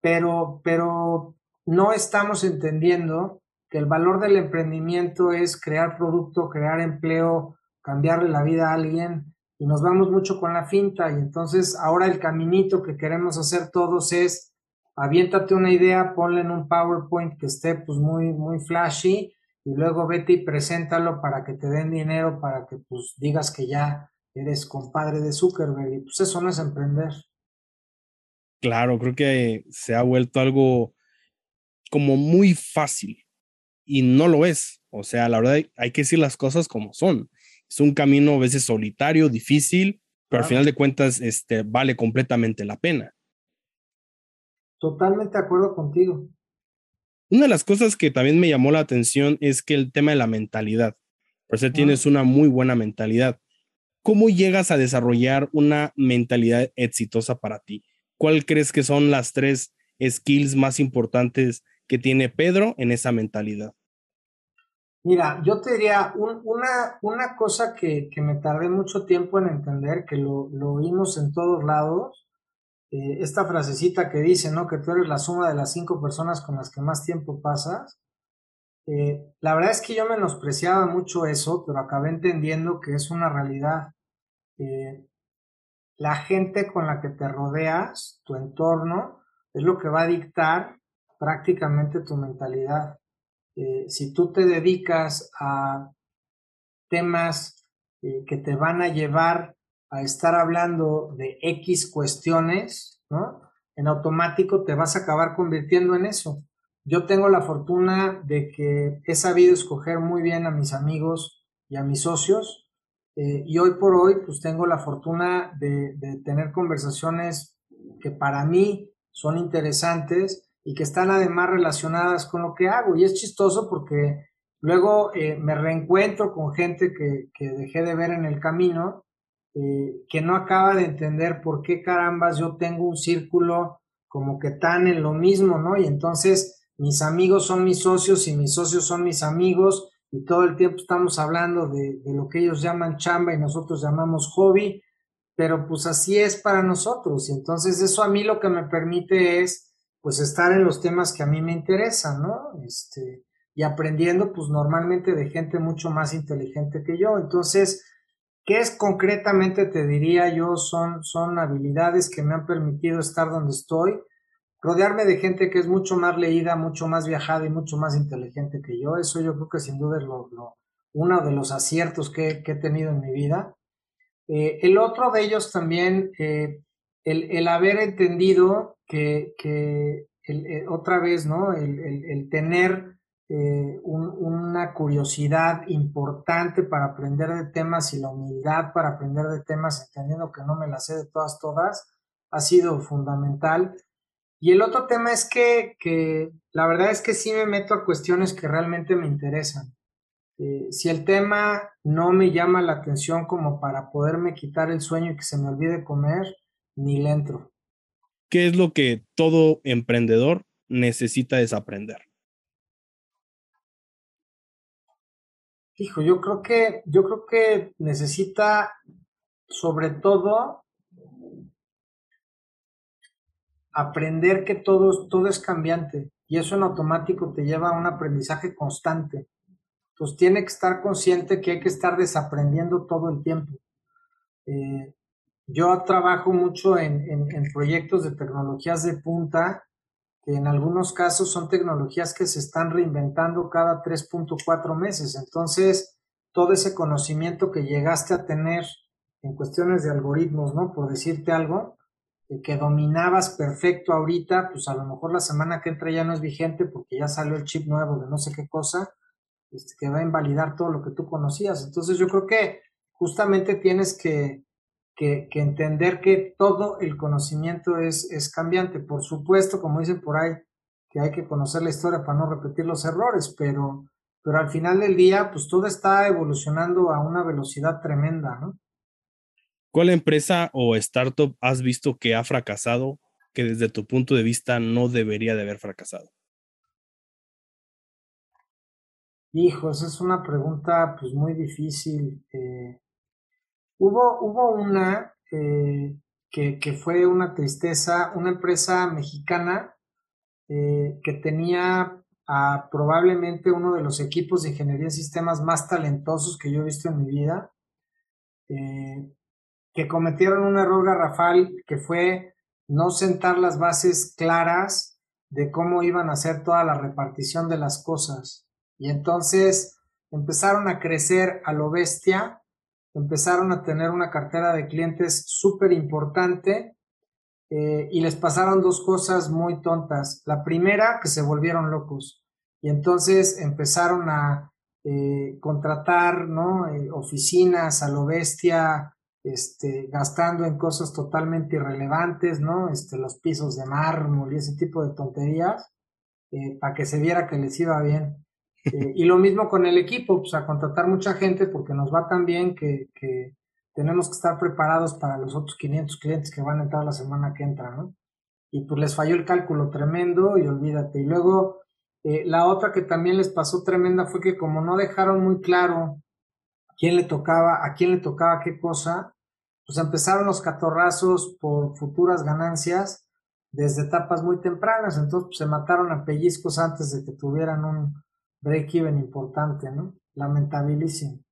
pero, pero no estamos entendiendo que el valor del emprendimiento es crear producto, crear empleo, cambiarle la vida a alguien y nos vamos mucho con la finta y entonces ahora el caminito que queremos hacer todos es aviéntate una idea, ponle en un PowerPoint que esté pues muy muy flashy y luego vete y preséntalo para que te den dinero para que pues digas que ya eres compadre de Zuckerberg y pues eso no es emprender. Claro, creo que se ha vuelto algo como muy fácil y no lo es. O sea, la verdad hay que decir las cosas como son. Es un camino a veces solitario, difícil, pero al final de cuentas este, vale completamente la pena. Totalmente de acuerdo contigo. Una de las cosas que también me llamó la atención es que el tema de la mentalidad. Por eso tienes una muy buena mentalidad. ¿Cómo llegas a desarrollar una mentalidad exitosa para ti? ¿Cuál crees que son las tres skills más importantes que tiene Pedro en esa mentalidad? Mira, yo te diría una, una cosa que, me tardé mucho tiempo en entender, que lo, lo oímos en todos lados, eh, esta frasecita que dice, ¿no? Que tú eres la suma de las cinco personas con las que más tiempo pasas. Eh, la verdad es que yo menospreciaba mucho eso, pero acabé entendiendo que es una realidad. Eh, la gente con la que te rodeas, tu entorno, es lo que va a dictar prácticamente tu mentalidad. Eh, si tú te dedicas a temas eh, que te van a llevar a estar hablando de X cuestiones, ¿no? En automático te vas a acabar convirtiendo en eso. Yo tengo la fortuna de que he sabido escoger muy bien a mis amigos y a mis socios eh, y hoy por hoy, pues tengo la fortuna de, tener conversaciones que para mí son interesantes y que están además relacionadas con lo que hago. Y es chistoso porque luego eh, me reencuentro con gente que, dejé de ver en el camino, eh, que no acaba de entender por qué carambas yo tengo un círculo como que tan en lo mismo, ¿no? Y entonces mis amigos son mis socios y mis socios son mis amigos y todo el tiempo estamos hablando de, lo que ellos llaman chamba y nosotros llamamos hobby, pero pues así es para nosotros y entonces eso a mí lo que me permite es pues estar en los temas que a mí me interesan, ¿no? Este, y aprendiendo pues normalmente de gente mucho más inteligente que yo. Entonces, ¿qué es concretamente, te diría yo, son, son habilidades que me han permitido estar donde estoy? rodearme de gente que es mucho más leída, mucho más viajada y mucho más inteligente que yo. Eso yo creo que sin duda es lo, uno de los aciertos que, he tenido en mi vida. Eh, el otro de ellos también, eh, el, haber entendido que, eh, otra vez, ¿no? El, tener una curiosidad importante para aprender de temas y la humildad para aprender de temas, entendiendo que no me las sé de todas, todas, ha sido fundamental. Y el otro tema es que, que, la verdad es que sí me meto a cuestiones que realmente me interesan. Eh, si el tema no me llama la atención como para poderme quitar el sueño y que se me olvide comer, ni le entro. ¿Qué es lo que todo emprendedor necesita desaprender? Hijo, yo creo que, yo creo que necesita sobre todo aprender que todo, todo es cambiante y eso en automático te lleva a un aprendizaje constante. Pues tiene que estar consciente que hay que estar desaprendiendo todo el tiempo. Eh, yo trabajo mucho en, proyectos de tecnologías de punta, que en algunos casos son tecnologías que se están reinventando cada 3.4 meses. Entonces, todo ese conocimiento que llegaste a tener en cuestiones de algoritmos, ¿no? Por decirte algo, que dominabas perfecto ahorita, pues a lo mejor la semana que entra ya no es vigente porque ya salió el chip nuevo de no sé qué cosa, este, que va a invalidar todo lo que tú conocías. Entonces yo creo que justamente tienes que, que, entender que todo el conocimiento es, es cambiante. Por supuesto, como dicen por ahí, que hay que conocer la historia para no repetir los errores, pero, pero al final del día, pues todo está evolucionando a una velocidad tremenda, ¿no? ¿Cuál empresa o startup has visto que ha fracasado que desde tu punto de vista no debería de haber fracasado? Hijos, es una pregunta pues muy difícil. Eh, hubo, hubo una eh, que, fue una tristeza, una empresa mexicana eh, que tenía a probablemente uno de los equipos de ingeniería en sistemas más talentosos que yo he visto en mi vida que cometieron un error garrafal que fue no sentar las bases claras de cómo iban a hacer toda la repartición de las cosas. Y entonces empezaron a crecer a lo bestia, empezaron a tener una cartera de clientes súper importante eh, y les pasaron dos cosas muy tontas. La primera, que se volvieron locos y entonces empezaron a eh, contratar ¿no? Eh, oficinas a lo bestia, este, gastando en cosas totalmente irrelevantes, ¿no? Este, los pisos de mármol y ese tipo de tonterías, para que se viera que les iba bien. Eh, y lo mismo con el equipo, pues a contratar mucha gente porque nos va tan bien que, que, tenemos que estar preparados para los otros 500 clientes que van a entrar la semana que entra, ¿no? Y pues les falló el cálculo tremendo y olvídate. Y luego eh, la otra que también les pasó tremenda fue que como no dejaron muy claro quién le tocaba, a quién le tocaba qué cosa, pues empezaron los catorrazos por futuras ganancias desde etapas muy tempranas, entonces pues, se mataron a pellizcos antes de que tuvieran un break-even importante, ¿no? Lamentabilísimo.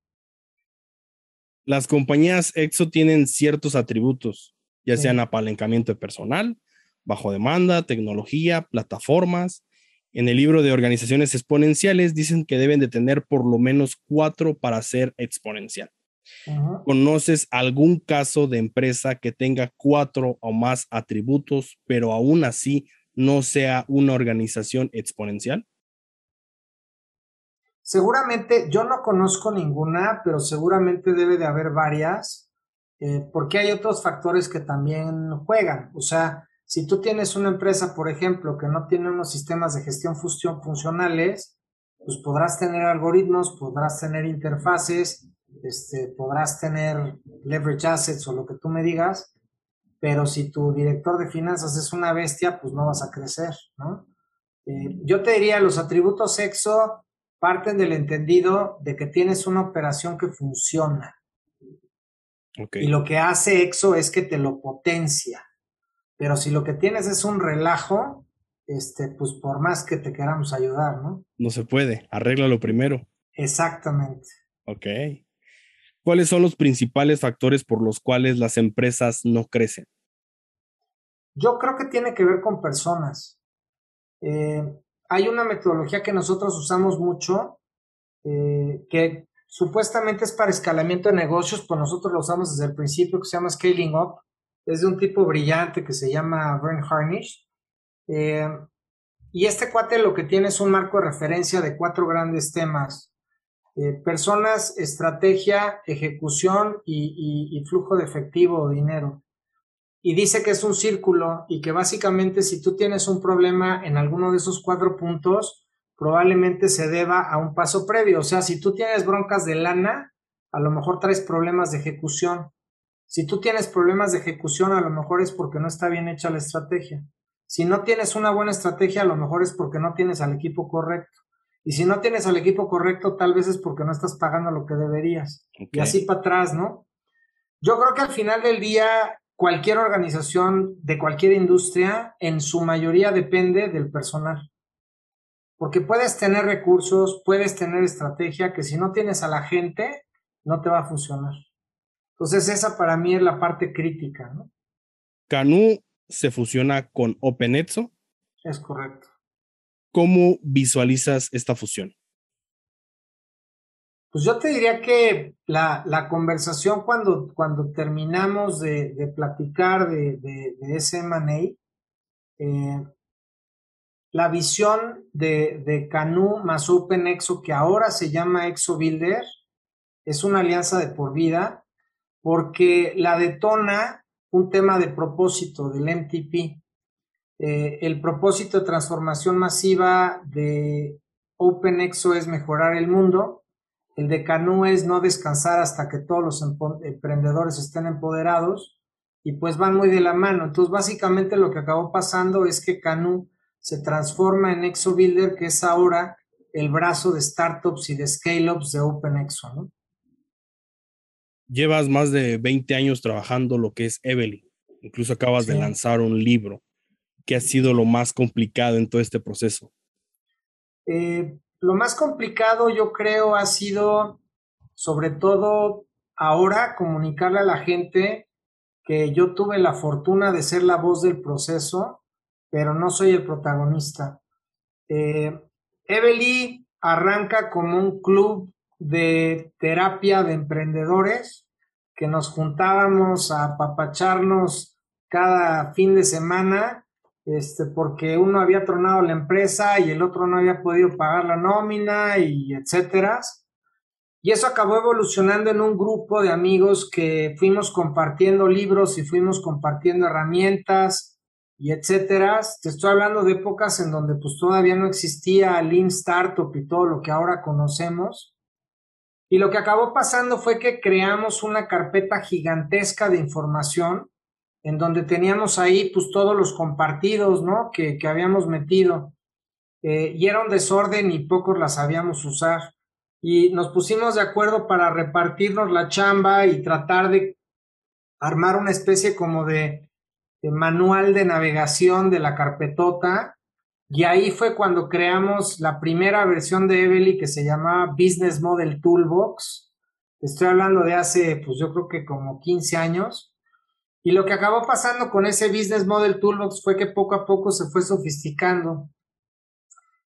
Las compañías EXO tienen ciertos atributos, ya sean apalancamiento de personal, bajo demanda, tecnología, plataformas. En el libro de organizaciones exponenciales dicen que deben de tener por lo menos cuatro para ser exponencial. ¿Conoces algún caso de empresa que tenga cuatro o más atributos, pero aún así no sea una organización exponencial? Seguramente, yo no conozco ninguna, pero seguramente debe de haber varias, eh, porque hay otros factores que también juegan. O sea, si tú tienes una empresa, por ejemplo, que no tiene unos sistemas de gestión funcionales, pues podrás tener algoritmos, podrás tener interfaces, este, podrás tener leverage assets o lo que tú me digas, pero si tu director de finanzas es una bestia, pues no vas a crecer, ¿no? Eh, yo te diría, los atributos EXO parten del entendido de que tienes una operación que funciona. Y lo que hace EXO es que te lo potencia. Pero si lo que tienes es un relajo, este, pues por más que te queramos ayudar, ¿no? No se puede, arréglalo primero. Exactamente. Ok. ¿Cuáles son los principales factores por los cuales las empresas no crecen? Yo creo que tiene que ver con personas. Eh, hay una metodología que nosotros usamos mucho, eh, que supuestamente es para escalamiento de negocios, pues nosotros lo usamos desde el principio, que se llama Scaling Up. Es de un tipo brillante que se llama Vern Harnish. Eh, y este cuate lo que tiene es un marco de referencia de cuatro grandes temas. Eh, personas, estrategia, ejecución y, flujo de efectivo o dinero. Y dice que es un círculo y que básicamente si tú tienes un problema en alguno de esos cuatro puntos, probablemente se deba a un paso previo. O sea, si tú tienes broncas de lana, a lo mejor traes problemas de ejecución. Si tú tienes problemas de ejecución, a lo mejor es porque no está bien hecha la estrategia. Si no tienes una buena estrategia, a lo mejor es porque no tienes al equipo correcto. Y si no tienes al equipo correcto, tal vez es porque no estás pagando lo que deberías. Y así para atrás, ¿no? Yo creo que al final del día, cualquier organización de cualquier industria, en su mayoría depende del personal. Porque puedes tener recursos, puedes tener estrategia, que si no tienes a la gente, no te va a funcionar. Entonces, esa para mí es la parte crítica, ¿no? Canú se fusiona con OpenExo. Es correcto. ¿Cómo visualizas esta fusión? Pues yo te diría que la, conversación cuando, cuando terminamos de, platicar de, ese M&A, eh, la visión de, de Canu más OpenExo, que ahora se llama ExoBuilder, es una alianza de por vida, porque la detona un tema de propósito del MTP. Eh, el propósito de transformación masiva de OpenExo es mejorar el mundo. El de Canu es no descansar hasta que todos los emprendedores estén empoderados y pues van muy de la mano. Entonces, básicamente lo que acabó pasando es que Canu se transforma en ExoBuilder, que es ahora el brazo de startups y de scale-ups de OpenExo, ¿no? Llevas más de 20 años trabajando lo que es Evely. Incluso acabas de lanzar un libro. ¿Qué ha sido lo más complicado en todo este proceso? Eh, lo más complicado yo creo ha sido sobre todo ahora comunicarle a la gente que yo tuve la fortuna de ser la voz del proceso pero no soy el protagonista. Eh, Evely arranca como un club de terapia de emprendedores que nos juntábamos a apapacharnos cada fin de semana, este, porque uno había tronado la empresa y el otro no había podido pagar la nómina y etcétera. Y eso acabó evolucionando en un grupo de amigos que fuimos compartiendo libros y fuimos compartiendo herramientas y etcétera. Te estoy hablando de épocas en donde pues todavía no existía Lean Startup y todo lo que ahora conocemos. Y lo que acabó pasando fue que creamos una carpeta gigantesca de información en donde teníamos ahí pues todos los compartidos, ¿no? Que, que habíamos metido. Eh, y era un desorden y pocos las sabíamos usar. Y nos pusimos de acuerdo para repartirnos la chamba y tratar de armar una especie como de manual de navegación de la carpetota y ahí fue cuando creamos la primera versión de Evely que se llamaba Business Model Toolbox. Estoy hablando de hace, pues yo creo que como 15 años. Y lo que acabó pasando con ese Business Model Toolbox fue que poco a poco se fue sofisticando.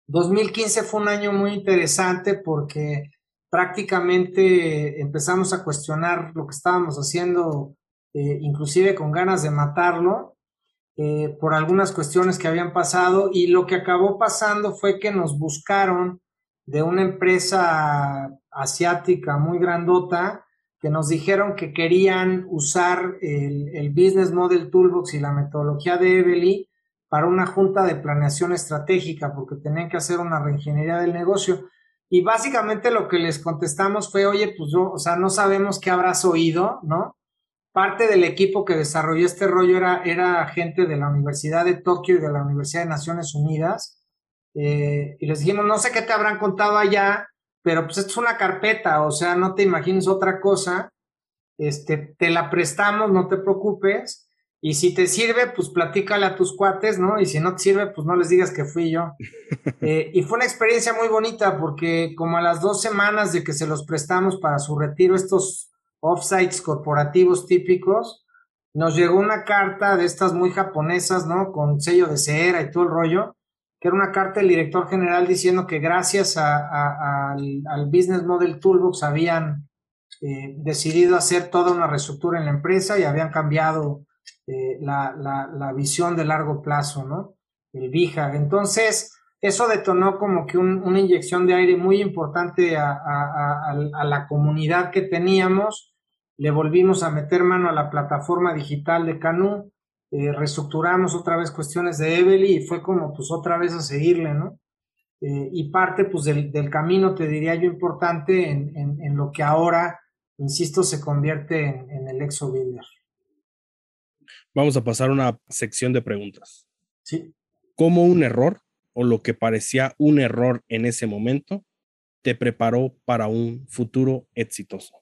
2015 fue un año muy interesante porque prácticamente empezamos a cuestionar lo que estábamos haciendo eh, inclusive con ganas de matarlo eh, por algunas cuestiones que habían pasado y lo que acabó pasando fue que nos buscaron de una empresa asiática muy grandota que nos dijeron que querían usar el, Business Model Toolbox y la metodología de Evely para una junta de planeación estratégica porque tenían que hacer una reingeniería del negocio. Y básicamente lo que les contestamos fue, oye, pues yo, o sea, no sabemos qué habrás oído, ¿no? parte del equipo que desarrolló este rollo era, era gente de la Universidad de Tokio y de la Universidad de Naciones Unidas. Eh, y les dijimos, no sé qué te habrán contado allá, pero pues esto es una carpeta, o sea, no te imagines otra cosa. Este, te la prestamos, no te preocupes. Y si te sirve, pues platícale a tus cuates, ¿no? Y si no te sirve, pues no les digas que fui yo. Eh, y fue una experiencia muy bonita porque como a las dos semanas de que se los prestamos para su retiro, estos offsites corporativos típicos, nos llegó una carta de estas muy japonesas, ¿no? Con sello de cera y todo el rollo, era una carta del director general diciendo que gracias al, Business Model Toolbox habían eh, decidido hacer toda una reestructura en la empresa y habían cambiado eh, la, visión de largo plazo, ¿no? El BIJAG. Entonces, eso detonó como que una inyección de aire muy importante a, la comunidad que teníamos. Le volvimos a meter mano a la plataforma digital de Canú, eh, reestructuramos otra vez cuestiones de Evely y fue como pues otra vez a seguirle, ¿no? Eh, y parte pues del, camino, te diría yo, importante en, lo que ahora, insisto, se convierte en, en el Exo Builder. Vamos a pasar a una sección de preguntas. Sí. ¿Cómo un error o lo que parecía un error en ese momento te preparó para un futuro exitoso?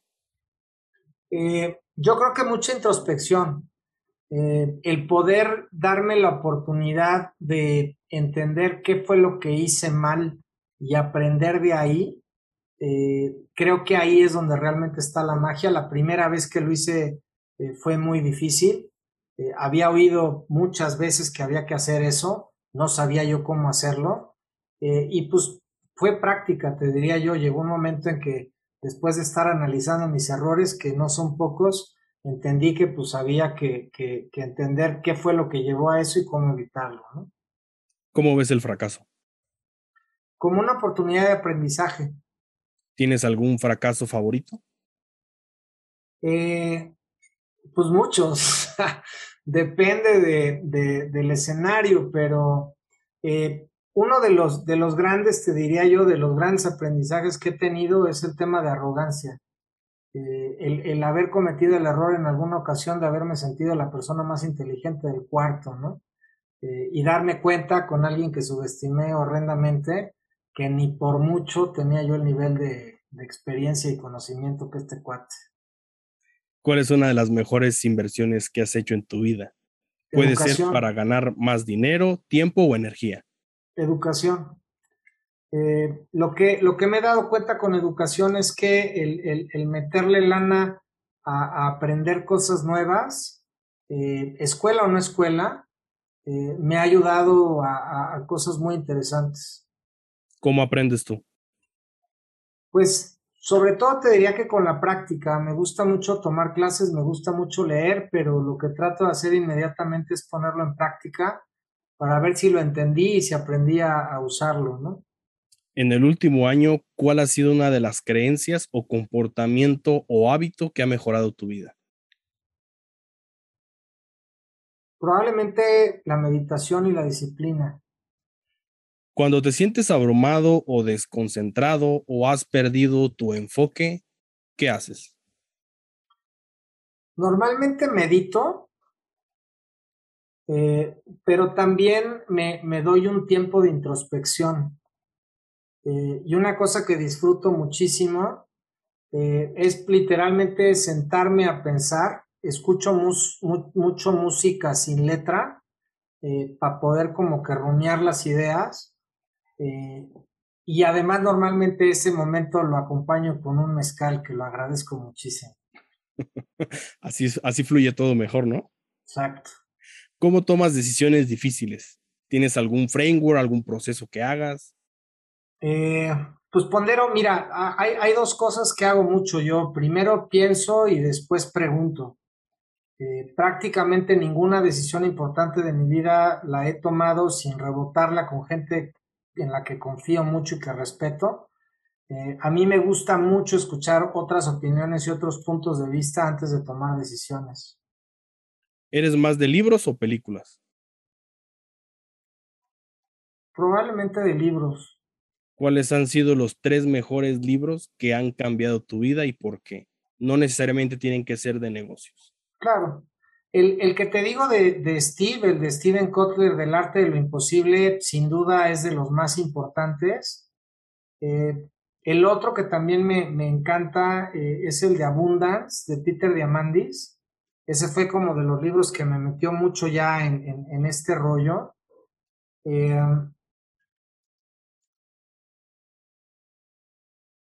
Eh, yo creo que mucha introspección. Eh, el poder darme la oportunidad de entender qué fue lo que hice mal y aprender de ahí, eh, creo que ahí es donde realmente está la magia. La primera vez que lo hice fue muy difícil. había oído muchas veces que había que hacer eso, no sabía yo cómo hacerlo. Eh, y pues fue práctica, te diría yo, llegó un momento en que después de estar analizando mis errores, que no son pocos, entendí que pues había que, que, entender qué fue lo que llevó a eso y cómo evitarlo. ¿no? ¿Cómo ves el fracaso? Como una oportunidad de aprendizaje. ¿Tienes algún fracaso favorito? Eh, pues muchos. Depende de, del escenario, pero eh, uno de los, de los grandes, te diría yo, de los grandes aprendizajes que he tenido es el tema de arrogancia. Eh, el, haber cometido el error en alguna ocasión de haberme sentido la persona más inteligente del cuarto, ¿no? Eh, y darme cuenta con alguien que subestimé horrendamente que ni por mucho tenía yo el nivel de, de experiencia y conocimiento que este cuate. ¿Cuál es una de las mejores inversiones que has hecho en tu vida? Puede ser para ganar más dinero, tiempo o energía. Educación. Eh, lo, que, lo que me he dado cuenta con educación es que el, meterle lana a, aprender cosas nuevas, eh, escuela o no escuela, eh, me ha ayudado a, a cosas muy interesantes. ¿Cómo aprendes tú? Pues sobre todo te diría que con la práctica, me gusta mucho tomar clases, me gusta mucho leer, pero lo que trato de hacer inmediatamente es ponerlo en práctica para ver si lo entendí y si aprendí a, usarlo, ¿no? En el último año, ¿cuál ha sido una de las creencias o comportamiento o hábito que ha mejorado tu vida? Probablemente la meditación y la disciplina. Cuando te sientes abrumado o desconcentrado o has perdido tu enfoque, ¿qué haces? Normalmente medito, eh, pero también me, doy un tiempo de introspección. Eh, y una cosa que disfruto muchísimo eh, es literalmente sentarme a pensar. Escucho mucho música sin letra para poder como que rumiar las ideas eh, y además normalmente ese momento lo acompaño con un mezcal que lo agradezco muchísimo. así, así fluye todo mejor, ¿no? Exacto. ¿Cómo tomas decisiones difíciles? ¿Tienes algún framework, algún proceso que hagas? Eh, pues pondero, mira, hay, hay, dos cosas que hago mucho yo. Primero pienso y después pregunto. Eh, prácticamente ninguna decisión importante de mi vida la he tomado sin rebotarla con gente en la que confío mucho y que respeto. Eh, a mí me gusta mucho escuchar otras opiniones y otros puntos de vista antes de tomar decisiones. ¿Eres más de libros o películas? Probablemente de libros. ¿Cuáles han sido los tres mejores libros que han cambiado tu vida y por qué? No necesariamente tienen que ser de negocios. Claro. El, que te digo de, Steve, el de Steven Kotler del arte de lo imposible, sin duda es de los más importantes. Eh, el otro que también me, encanta eh, es el de Abundance, de Peter Diamandis. Ese fue como de los libros que me metió mucho ya en, este rollo. Eh,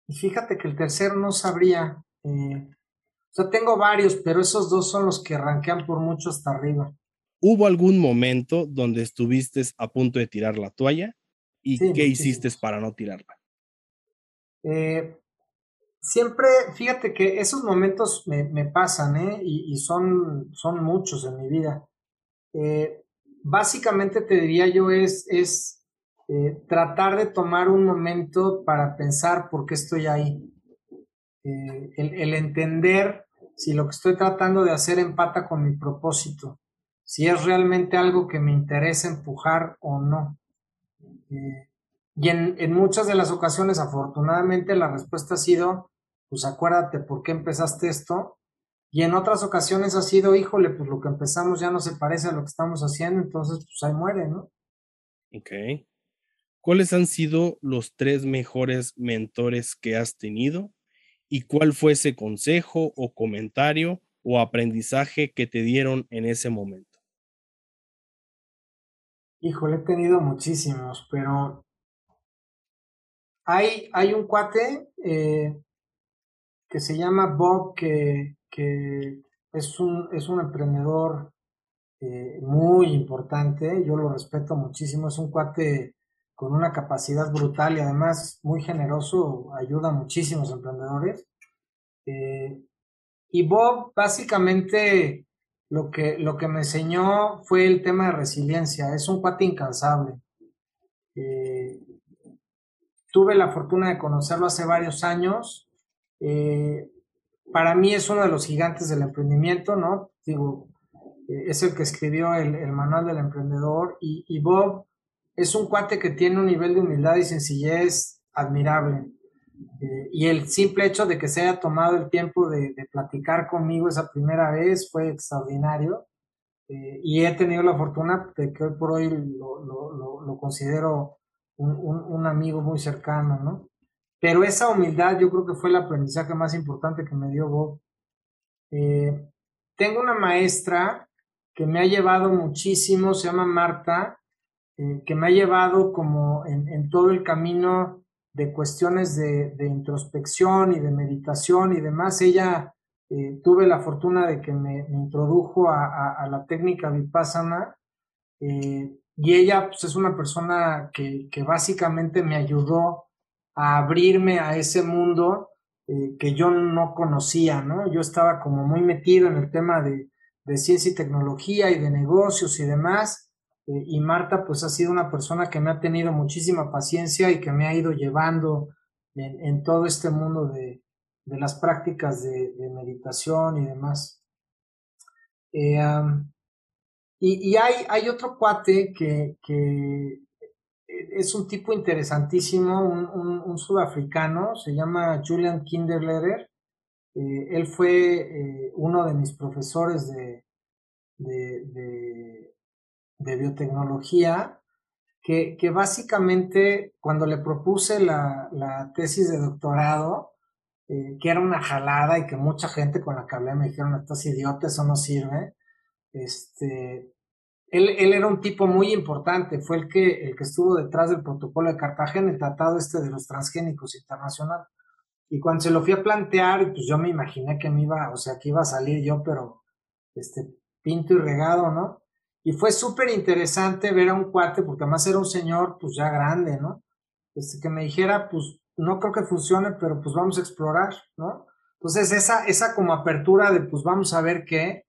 y fíjate que el tercero no sabría. O sea, tengo varios, pero esos dos son los que ranquean por mucho hasta arriba. ¿Hubo algún momento donde estuviste a punto de tirar la toalla? ¿Y qué hiciste para no tirarla? Eh, siempre, fíjate que esos momentos me, pasan, ¿eh? Y, son, son muchos en mi vida. Eh, básicamente te diría yo es, es eh, tratar de tomar un momento para pensar por qué estoy ahí. el, el, entender si lo que estoy tratando de hacer empata con mi propósito, si es realmente algo que me interesa empujar o no. Eh, y en, muchas de las ocasiones, afortunadamente, la respuesta ha sido, pues acuérdate por qué empezaste esto. Y en otras ocasiones ha sido, híjole, pues lo que empezamos ya no se parece a lo que estamos haciendo, entonces pues ahí muere, ¿no? Ok. ¿Cuáles han sido los tres mejores mentores que has tenido y cuál fue ese consejo o comentario o aprendizaje que te dieron en ese momento. Híjole, he tenido muchísimos, pero hay, hay un cuate eh, que se llama Bob, que, que es, un, es un emprendedor eh, muy importante, yo lo respeto muchísimo, es un cuate con una capacidad brutal y además muy generoso, ayuda a muchísimos emprendedores. Eh, y Bob básicamente lo que, lo que me enseñó fue el tema de resiliencia, es un cuate incansable. Eh, tuve la fortuna de conocerlo hace varios años. Eh, para mí es uno de los gigantes del emprendimiento, ¿no? Digo, es el que escribió el, manual del emprendedor y, y Bob es un cuate que tiene un nivel de humildad y sencillez admirable. Eh, y el simple hecho de que se haya tomado el tiempo de, platicar conmigo esa primera vez fue extraordinario. Eh, y he tenido la fortuna de que hoy por hoy lo, considero un, amigo muy cercano, ¿no? Pero esa humildad yo creo que fue el aprendizaje más importante que me dio Bob. Eh, tengo una maestra que me ha llevado muchísimo, se llama Marta, eh, que me ha llevado como en, todo el camino de cuestiones de, introspección y de meditación y demás. Ella eh, tuve la fortuna de que me, introdujo a, la técnica vipassana eh, y ella pues, es una persona que, básicamente me ayudó a abrirme a ese mundo que yo no conocía, ¿no? Yo estaba como muy metido en el tema de, de ciencia y tecnología y de negocios y demás, eh, y Marta pues ha sido una persona que me ha tenido muchísima paciencia y que me ha ido llevando en, todo este mundo de, las prácticas de, meditación y demás. Eh, y, hay, hay, otro cuate que, es un tipo interesantísimo, un, sudafricano, se llama Julian Kinderleder. Eh, él fue uno de mis profesores de, de biotecnología, que, que básicamente cuando le propuse la, la tesis de doctorado, eh, que era una jalada y que mucha gente con la que hablé me dijeron, estás idiota, eso no sirve. Este, él, él, era un tipo muy importante, fue el que, el que estuvo detrás del protocolo de Cartagena, el tratado este de los transgénicos internacional. Y cuando se lo fui a plantear, pues yo me imaginé que me iba, o sea, que iba a salir yo, pero este, pinto y regado, ¿no? Y fue súper interesante ver a un cuate, porque además era un señor pues ya grande, ¿no? Este, que me dijera, pues no creo que funcione, pero pues vamos a explorar, ¿no? Entonces esa, esa como apertura de pues vamos a ver qué,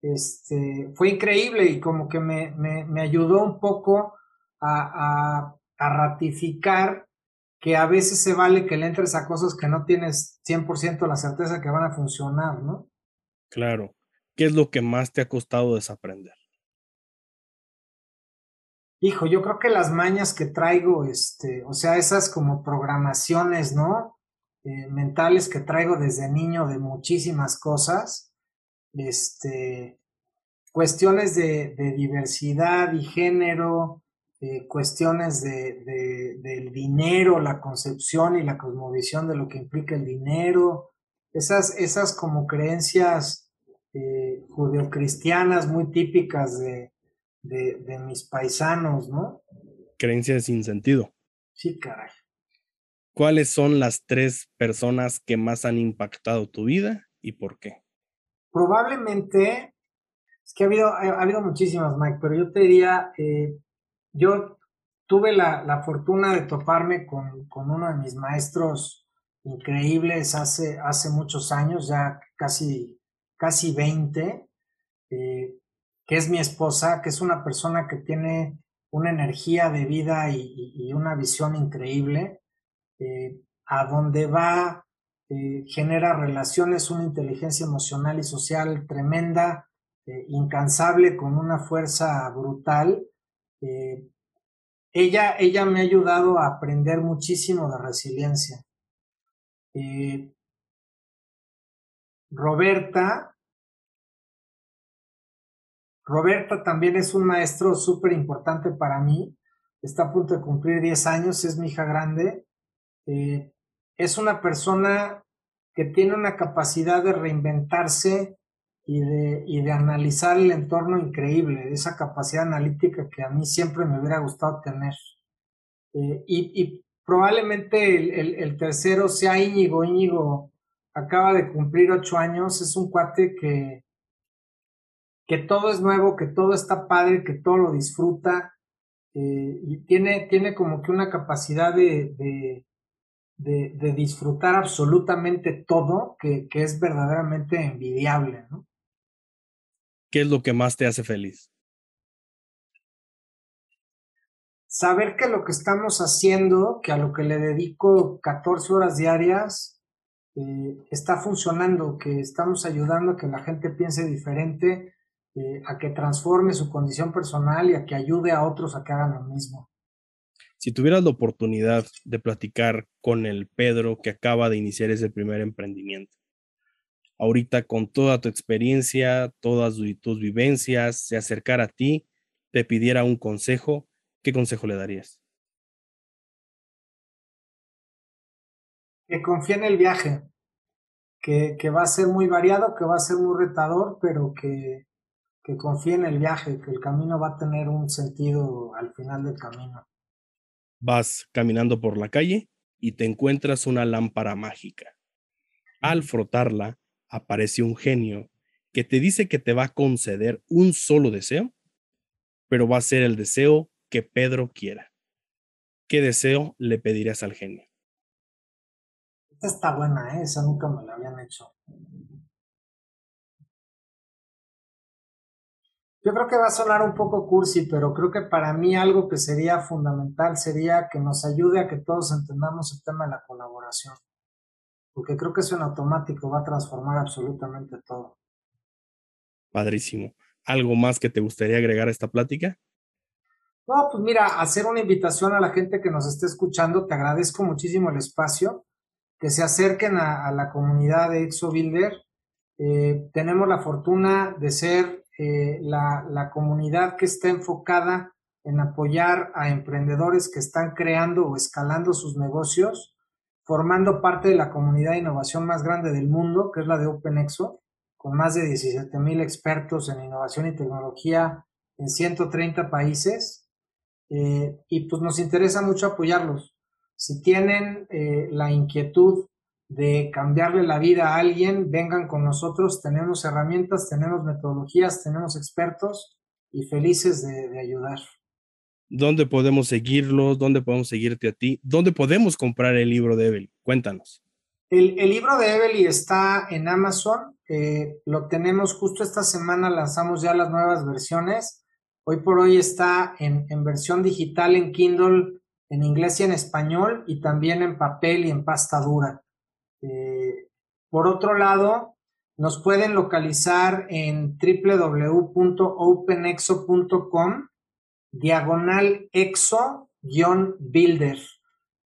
este, fue increíble y como que me, me, ayudó un poco a, a, a, ratificar que a veces se vale que le entres a cosas que no tienes 100% la certeza que van a funcionar, ¿no? Claro. ¿Qué es lo que más te ha costado desaprender? Hijo, yo creo que las mañas que traigo, este, o sea, esas como programaciones, ¿no? Eh, mentales que traigo desde niño de muchísimas cosas, este, cuestiones de, diversidad y género, eh, cuestiones de, del dinero, la concepción y la cosmovisión de lo que implica el dinero, esas, esas como creencias eh, judeocristianas muy típicas de, de, mis paisanos, ¿no? Creencias sin sentido. Sí, caray. ¿Cuáles son las tres personas que más han impactado tu vida y por qué? Probablemente, es que ha habido, ha habido muchísimas, Mike, pero yo te diría, eh, yo tuve la, fortuna de toparme con, uno de mis maestros increíbles hace, hace muchos años, ya casi, casi 20, eh, que es mi esposa, que es una persona que tiene una energía de vida y, una visión increíble, eh, a donde va, eh, genera relaciones, una inteligencia emocional y social tremenda, eh, incansable, con una fuerza brutal. ella, ella me ha ayudado a aprender muchísimo de resiliencia. Roberta, Roberta también es un maestro súper importante para mí. Está a punto de cumplir 10 años, es mi hija grande. Eh, es una persona que tiene una capacidad de reinventarse y de, analizar el entorno increíble, esa capacidad analítica que a mí siempre me hubiera gustado tener. Eh, y, probablemente el, el, tercero sea Íñigo. Íñigo acaba de cumplir ocho años, es un cuate que, que todo es nuevo, que todo está padre, que todo lo disfruta, eh, y tiene, tiene como que una capacidad de, de, de, disfrutar absolutamente todo que, que, es verdaderamente envidiable, ¿no? ¿Qué es lo que más te hace feliz? Saber que lo que estamos haciendo, que a lo que le dedico 14 horas diarias, eh, está funcionando, que estamos ayudando a que la gente piense diferente, eh, a que transforme su condición personal y a que ayude a otros a que hagan lo mismo. Si tuvieras la oportunidad de platicar con el Pedro que acaba de iniciar ese primer emprendimiento, ahorita con toda tu experiencia, todas tus vivencias, se acercara a ti, te pidiera un consejo, ¿qué consejo le darías? Que confíe en el viaje, que, que va a ser muy variado, que va a ser muy retador, pero que, que confíe en el viaje, que el camino va a tener un sentido al final del camino. Vas caminando por la calle y te encuentras una lámpara mágica. Al frotarla, aparece un genio que te dice que te va a conceder un solo deseo, pero va a ser el deseo que Pedro quiera. ¿Qué deseo le pedirías al genio? Esta está buena, ¿eh? esa nunca me la habían hecho. Yo creo que va a sonar un poco cursi, pero creo que para mí algo que sería fundamental sería que nos ayude a que todos entendamos el tema de la colaboración. Porque creo que eso en automático va a transformar absolutamente todo. Padrísimo. ¿Algo más que te gustaría agregar a esta plática? No, pues mira, hacer una invitación a la gente que nos esté escuchando. Te agradezco muchísimo el espacio. Que se acerquen a, la comunidad de ExoBuilder. Eh, tenemos la fortuna de ser eh, la, la, comunidad que está enfocada en apoyar a emprendedores que están creando o escalando sus negocios, formando parte de la comunidad de innovación más grande del mundo, que es la de OpenExo, con más de 17 mil expertos en innovación y tecnología en 130 países. Eh, y pues nos interesa mucho apoyarlos. Si tienen eh, la inquietud de cambiarle la vida a alguien, vengan con nosotros, tenemos herramientas, tenemos metodologías, tenemos expertos y felices de, ayudar. ¿Dónde podemos seguirlos? ¿Dónde podemos seguirte a ti? ¿Dónde podemos comprar el libro de Evely? Cuéntanos. El, libro de Evely está en Amazon. Eh, lo tenemos justo esta semana, lanzamos ya las nuevas versiones. Hoy por hoy está en, en versión digital en Kindle, en inglés y en español, y también en papel y en pasta dura. Eh, por otro lado, nos pueden localizar en www.openexo.com diagonal exo-builder.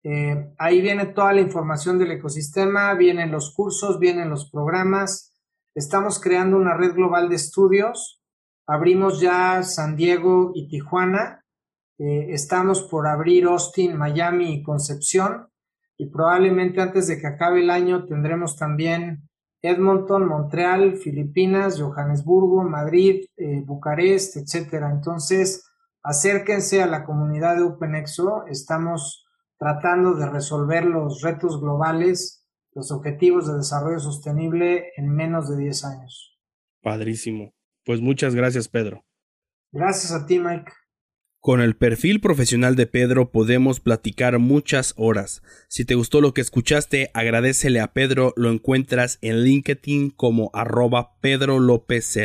Eh, ahí viene toda la información del ecosistema, vienen los cursos, vienen los programas. Estamos creando una red global de estudios. Abrimos ya San Diego y Tijuana. Eh, estamos por abrir Austin, Miami y Concepción y probablemente antes de que acabe el año tendremos también Edmonton, Montreal, Filipinas, Johannesburgo, Madrid, eh, Bucarest, etcétera. Entonces, acérquense a la comunidad de OpenExo. Estamos tratando de resolver los retos globales, los objetivos de desarrollo sostenible en menos de 10 años. Padrísimo. Pues muchas gracias, Pedro. Gracias a ti, Mike. Con el perfil profesional de Pedro podemos platicar muchas horas. Si te gustó lo que escuchaste, agradecele a Pedro, lo encuentras en LinkedIn como arroba Pedro López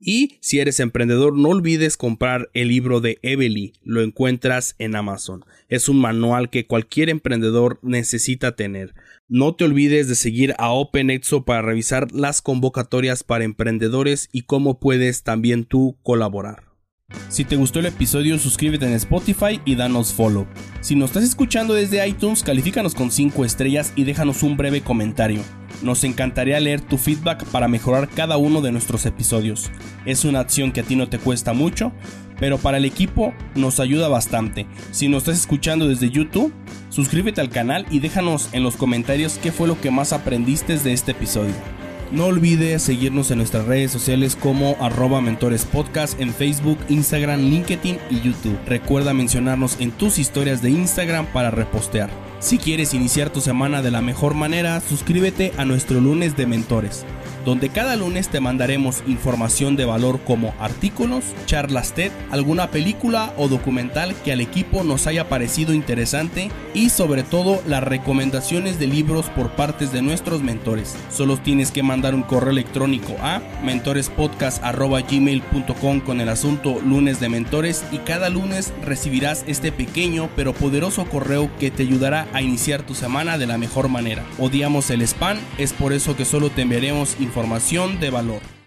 Y si eres emprendedor, no olvides comprar el libro de Evely, lo encuentras en Amazon. Es un manual que cualquier emprendedor necesita tener. No te olvides de seguir a OpenExo para revisar las convocatorias para emprendedores y cómo puedes también tú colaborar. Si te gustó el episodio, suscríbete en Spotify y danos follow. Si nos estás escuchando desde iTunes, califícanos con 5 estrellas y déjanos un breve comentario. Nos encantaría leer tu feedback para mejorar cada uno de nuestros episodios. Es una acción que a ti no te cuesta mucho, pero para el equipo nos ayuda bastante. Si nos estás escuchando desde YouTube, suscríbete al canal y déjanos en los comentarios qué fue lo que más aprendiste de este episodio. No olvides seguirnos en nuestras redes sociales como arroba mentores podcast en Facebook, Instagram, LinkedIn y YouTube. Recuerda mencionarnos en tus historias de Instagram para repostear. Si quieres iniciar tu semana de la mejor manera, suscríbete a nuestro lunes de mentores. Donde cada lunes te mandaremos información de valor como artículos, charlas TED, alguna película o documental que al equipo nos haya parecido interesante y sobre todo las recomendaciones de libros por partes de nuestros mentores. Solo tienes que mandar un correo electrónico a mentorespodcast.gmail.com con el asunto lunes de mentores y cada lunes recibirás este pequeño pero poderoso correo que te ayudará a iniciar tu semana de la mejor manera. Odiamos el spam, es por eso que solo te enviaremos información de valor.